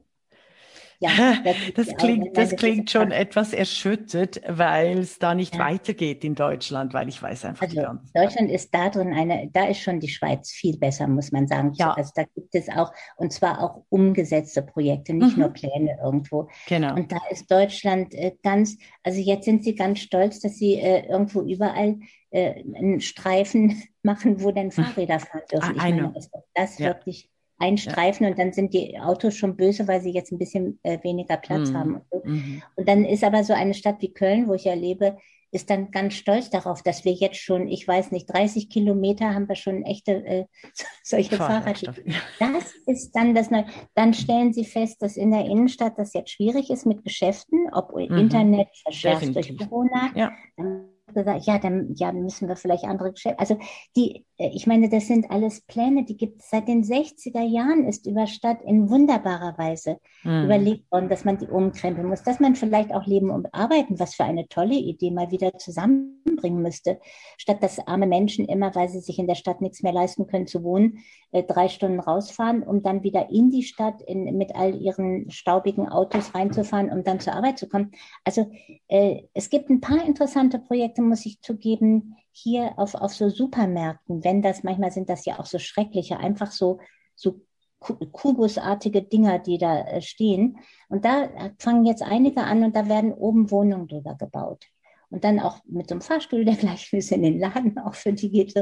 Ja, das, das klingt, das klingt schon etwas erschüttert, weil es da nicht ja. weitergeht in Deutschland, weil ich weiß einfach also nicht. Deutschland ist da drin eine, da ist schon die Schweiz viel besser, muss man sagen. Ja. Also da gibt es auch, und zwar auch umgesetzte Projekte, nicht mhm. nur Pläne irgendwo. Genau. Und da ist Deutschland äh, ganz, also jetzt sind sie ganz stolz, dass sie äh, irgendwo überall äh, einen Streifen machen, wo dann hm. Fahrräder fahren dürfen. Ah, ich meine, ist das ja. wirklich einstreifen ja. und dann sind die Autos schon böse, weil sie jetzt ein bisschen äh, weniger Platz mhm. haben. Und, so. mhm. und, dann ist aber so eine Stadt wie Köln, wo ich ja lebe, ist dann ganz stolz darauf, dass wir jetzt schon, ich weiß nicht, 30 Kilometer haben wir schon echte äh, solche Fahrradwege. Das ist dann das Neue. Dann stellen sie fest, dass in der Innenstadt das jetzt schwierig ist mit Geschäften, ob mhm. Internet verschärft durch Corona. Ja. Dann gesagt, ja, dann ja, müssen wir vielleicht andere Geschäfte. Also die, äh, ich meine, das sind alles Pläne, die gibt es seit den 60er Jahren, ist über Stadt in wunderbarer Weise mhm. überlegt worden, dass man die umkrempeln muss, dass man vielleicht auch Leben und Arbeiten, was für eine tolle Idee, mal wieder zusammenbringen müsste, statt dass arme Menschen immer, weil sie sich in der Stadt nichts mehr leisten können zu wohnen, äh, drei Stunden rausfahren, um dann wieder in die Stadt in, mit all ihren staubigen Autos reinzufahren, um dann zur Arbeit zu kommen. Also äh, es gibt ein paar interessante Projekte, muss ich zugeben, hier auf, auf so Supermärkten, wenn das, manchmal sind das ja auch so schreckliche, einfach so, so kubusartige Dinger, die da äh, stehen. Und da fangen jetzt einige an und da werden oben Wohnungen drüber gebaut. Und dann auch mit so einem Fahrstuhl, der gleich bis in den Laden auch für die geht.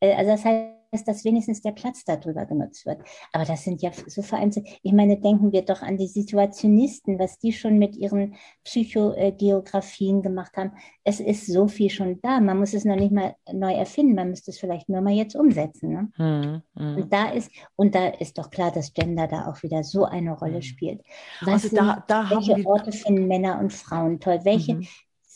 Äh, also das heißt, dass wenigstens der Platz darüber genutzt wird. Aber das sind ja so vereinzelt. Ich meine, denken wir doch an die Situationisten, was die schon mit ihren Psychogeografien gemacht haben. Es ist so viel schon da. Man muss es noch nicht mal neu erfinden. Man müsste es vielleicht nur mal jetzt umsetzen. Ne? Hm, hm. Und da ist, und da ist doch klar, dass Gender da auch wieder so eine Rolle hm. spielt. Was also da, da welche Orte finden Männer und Frauen toll? Welche, mhm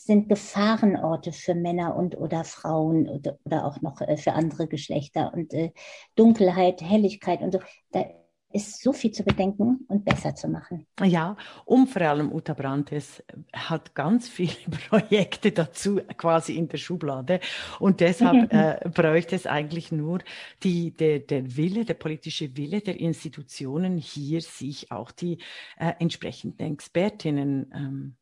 sind Gefahrenorte für Männer und oder Frauen oder, oder auch noch äh, für andere Geschlechter und äh, Dunkelheit, Helligkeit und so. Da ist so viel zu bedenken und besser zu machen. Ja, und vor allem Uta Brandes hat ganz viele Projekte dazu quasi in der Schublade und deshalb äh, bräuchte es eigentlich nur die, der, der Wille, der politische Wille der Institutionen hier sich auch die äh, entsprechenden Expertinnen ähm,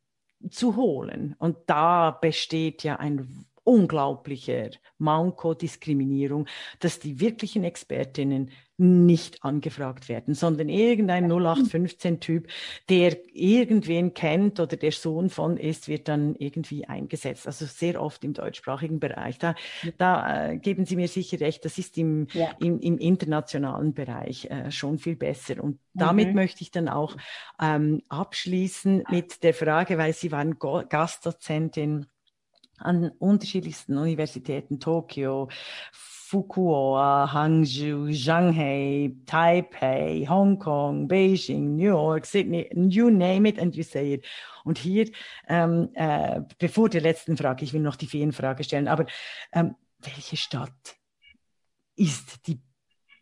zu holen. Und da besteht ja ein unglaublicher Manko, Diskriminierung, dass die wirklichen Expertinnen nicht angefragt werden, sondern irgendein 0815-Typ, der irgendwen kennt oder der Sohn von ist, wird dann irgendwie eingesetzt. Also sehr oft im deutschsprachigen Bereich. Da, da äh, geben Sie mir sicher recht, das ist im, ja. im, im, internationalen Bereich äh, schon viel besser. Und damit mhm. möchte ich dann auch ähm, abschließen mit der Frage, weil Sie waren Gastdozentin an unterschiedlichsten Universitäten, Tokio, Fukuoka, Hangzhou, Shanghai, Taipei, Hongkong, Beijing, New York, Sydney, you name it and you say it. Und hier, ähm, äh, bevor der letzten Frage, ich will noch die Feenfrage stellen, aber ähm, welche Stadt ist die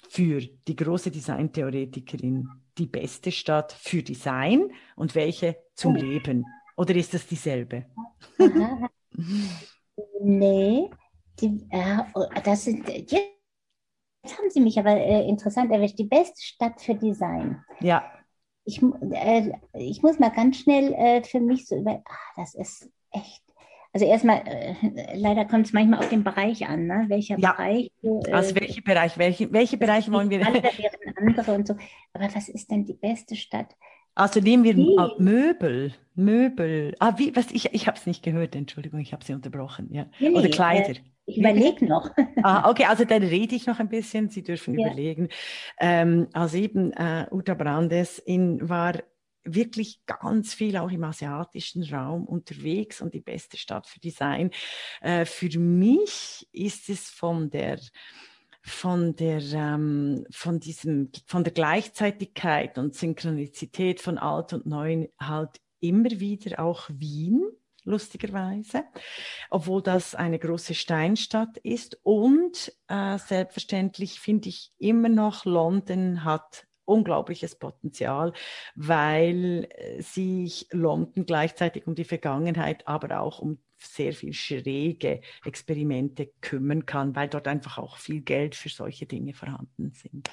für die große Designtheoretikerin die beste Stadt für Design und welche zum oh. Leben? Oder ist das dieselbe? nee, die, äh, das sind, jetzt haben Sie mich aber äh, interessant erwischt. Die beste Stadt für Design. Ja. Ich, äh, ich muss mal ganz schnell äh, für mich so über. Ach, das ist echt. Also erstmal, äh, leider kommt es manchmal auf den Bereich an, ne? Welcher ja. Bereich? Äh, also welche Bereich, welche, welche Bereiche wollen wir? Alle wären andere und so. Aber was ist denn die beste Stadt? Also nehmen wir wie? Möbel, Möbel. Ah, wie, was, ich, ich habe es nicht gehört, Entschuldigung, ich habe Sie unterbrochen. Ja. Nee, Oder Kleider. Äh, ich überlege noch. ah, okay, also dann rede ich noch ein bisschen. Sie dürfen ja. überlegen. Ähm, also eben äh, Uta Brandes in, war wirklich ganz viel auch im asiatischen Raum unterwegs und die beste Stadt für Design. Äh, für mich ist es von der von der, ähm, von diesem, von der Gleichzeitigkeit und Synchronizität von Alt und Neu halt immer wieder auch Wien, lustigerweise, obwohl das eine große Steinstadt ist. Und äh, selbstverständlich finde ich immer noch, London hat unglaubliches Potenzial, weil äh, sich London gleichzeitig um die Vergangenheit, aber auch um sehr viel schräge Experimente kümmern kann, weil dort einfach auch viel Geld für solche Dinge vorhanden sind.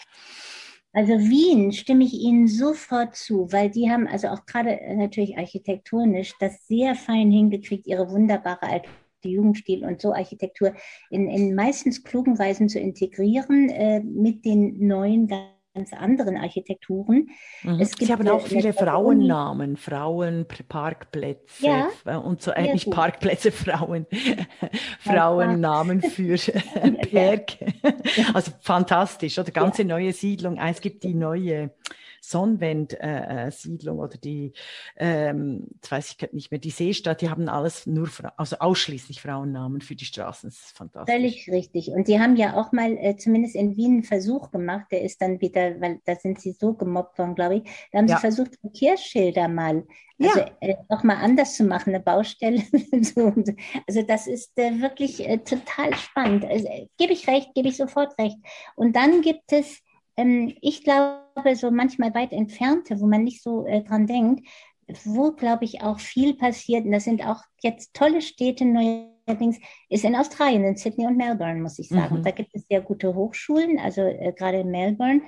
Also Wien stimme ich Ihnen sofort zu, weil die haben also auch gerade äh, natürlich architektonisch das sehr fein hingekriegt, ihre wunderbare alte Jugendstil und so Architektur in, in meistens klugen Weisen zu integrieren äh, mit den neuen ganz anderen Architekturen. Mhm. Es gibt, Sie haben auch viele Frauennamen, Frauenparkplätze ja, äh, und so, äh, nicht gut. Parkplätze, Frauen, Frauennamen für Berge. Also fantastisch, oder ganze neue Siedlung. Es gibt die neue Sonnenwend-Siedlung äh, oder die, ähm, jetzt weiß ich nicht mehr, die Seestadt, die haben alles nur, also ausschließlich Frauennamen für die Straßen. Das ist fantastisch. Völlig richtig. Und die haben ja auch mal äh, zumindest in Wien einen Versuch gemacht, der ist dann wieder, weil da sind sie so gemobbt worden, glaube ich, da haben ja. sie versucht, Verkehrsschilder mal also ja. äh, nochmal anders zu machen, eine Baustelle. also das ist äh, wirklich äh, total spannend. Also, äh, gebe ich recht, gebe ich sofort recht. Und dann gibt es, ähm, ich glaube, so manchmal weit entfernte, wo man nicht so äh, dran denkt, wo, glaube ich, auch viel passiert. Und das sind auch jetzt tolle Städte neuerdings, ist in Australien, in Sydney und Melbourne, muss ich sagen. Mhm. Da gibt es sehr gute Hochschulen, also äh, gerade in Melbourne.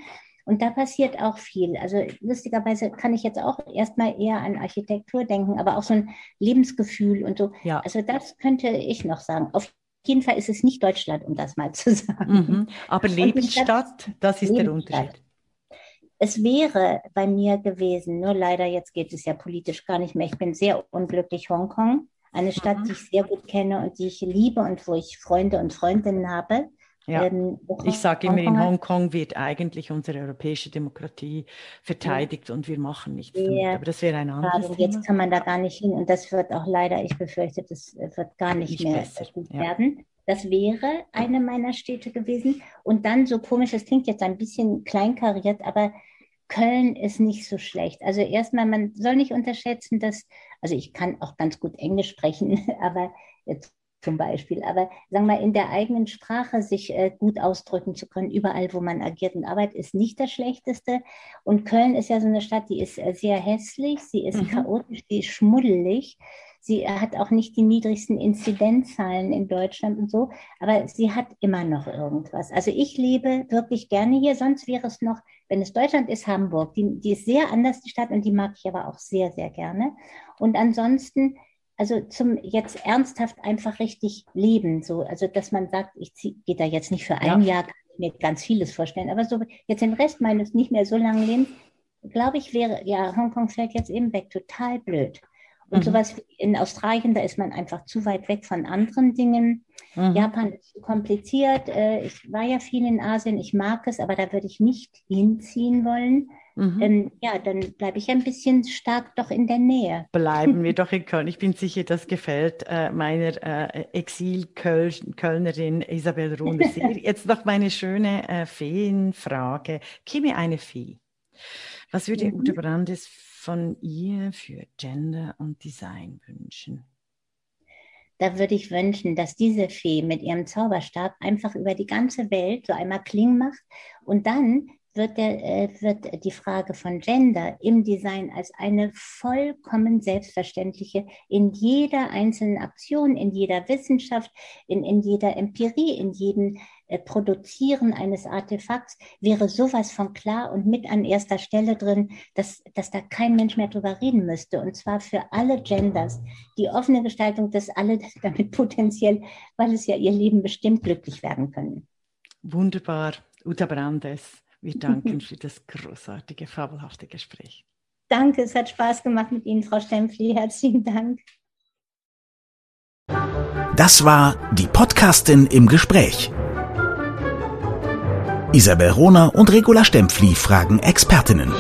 Und da passiert auch viel. Also lustigerweise kann ich jetzt auch erstmal eher an Architektur denken, aber auch so ein Lebensgefühl und so. Ja. Also das könnte ich noch sagen. Auf jeden Fall ist es nicht Deutschland, um das mal zu sagen. Mhm. Aber Lebensstadt, das ist der Unterschied. Es wäre bei mir gewesen, nur leider jetzt geht es ja politisch gar nicht mehr. Ich bin sehr unglücklich Hongkong, eine Stadt, mhm. die ich sehr gut kenne und die ich liebe und wo ich Freunde und Freundinnen habe. Ja. Ich sage immer, in Hongkong wird eigentlich unsere europäische Demokratie verteidigt ja. und wir machen nichts damit. Aber das wäre ein anderes Thema. Jetzt kann man da gar nicht hin und das wird auch leider, ich befürchte, das wird gar nicht, nicht mehr besser. gut ja. werden. Das wäre eine meiner Städte gewesen. Und dann so komisch, das klingt jetzt ein bisschen kleinkariert, aber Köln ist nicht so schlecht. Also erstmal, man soll nicht unterschätzen, dass, also ich kann auch ganz gut Englisch sprechen, aber jetzt zum Beispiel. Aber sagen wir, in der eigenen Sprache sich äh, gut ausdrücken zu können, überall, wo man agiert und arbeitet, ist nicht das Schlechteste. Und Köln ist ja so eine Stadt, die ist äh, sehr hässlich, sie ist mhm. chaotisch, sie ist schmuddelig. Sie hat auch nicht die niedrigsten Inzidenzzahlen in Deutschland und so, aber sie hat immer noch irgendwas. Also ich lebe wirklich gerne hier, sonst wäre es noch, wenn es Deutschland ist, Hamburg. Die, die ist sehr anders, die Stadt, und die mag ich aber auch sehr, sehr gerne. Und ansonsten also zum jetzt ernsthaft einfach richtig leben, so, also dass man sagt, ich gehe da jetzt nicht für ein ja. Jahr, kann ich mir ganz vieles vorstellen, aber so jetzt den Rest meines nicht mehr so langen Lebens, glaube ich, wäre, ja, Hongkong fällt jetzt eben weg, total blöd. Und mhm. sowas wie in Australien, da ist man einfach zu weit weg von anderen Dingen. Mhm. Japan ist zu kompliziert. Äh, ich war ja viel in Asien, ich mag es, aber da würde ich nicht hinziehen wollen. Mhm. Ähm, ja, dann bleibe ich ein bisschen stark doch in der Nähe. Bleiben wir doch in Köln. Ich bin sicher, das gefällt äh, meiner äh, Exil-Kölnerin Isabel Runde. Jetzt noch meine schöne äh, Feenfrage. Kimi eine Fee. Was würde mhm. Ute Brandes von ihr für Gender und Design wünschen? Da würde ich wünschen, dass diese Fee mit ihrem Zauberstab einfach über die ganze Welt so einmal Kling macht und dann wird, der, äh, wird die Frage von Gender im Design als eine vollkommen selbstverständliche in jeder einzelnen Aktion, in jeder Wissenschaft, in, in jeder Empirie, in jedem Produzieren eines Artefakts wäre sowas von klar und mit an erster Stelle drin, dass, dass da kein Mensch mehr drüber reden müsste. Und zwar für alle Genders. Die offene Gestaltung, dass alle damit potenziell, weil es ja ihr Leben bestimmt glücklich werden können. Wunderbar. Uta Brandes. Wir danken für das großartige, fabelhafte Gespräch. Danke, es hat Spaß gemacht mit Ihnen, Frau Stempfli. Herzlichen Dank. Das war die Podcastin im Gespräch. Isabel Rohner und Regula Stempfli fragen Expertinnen.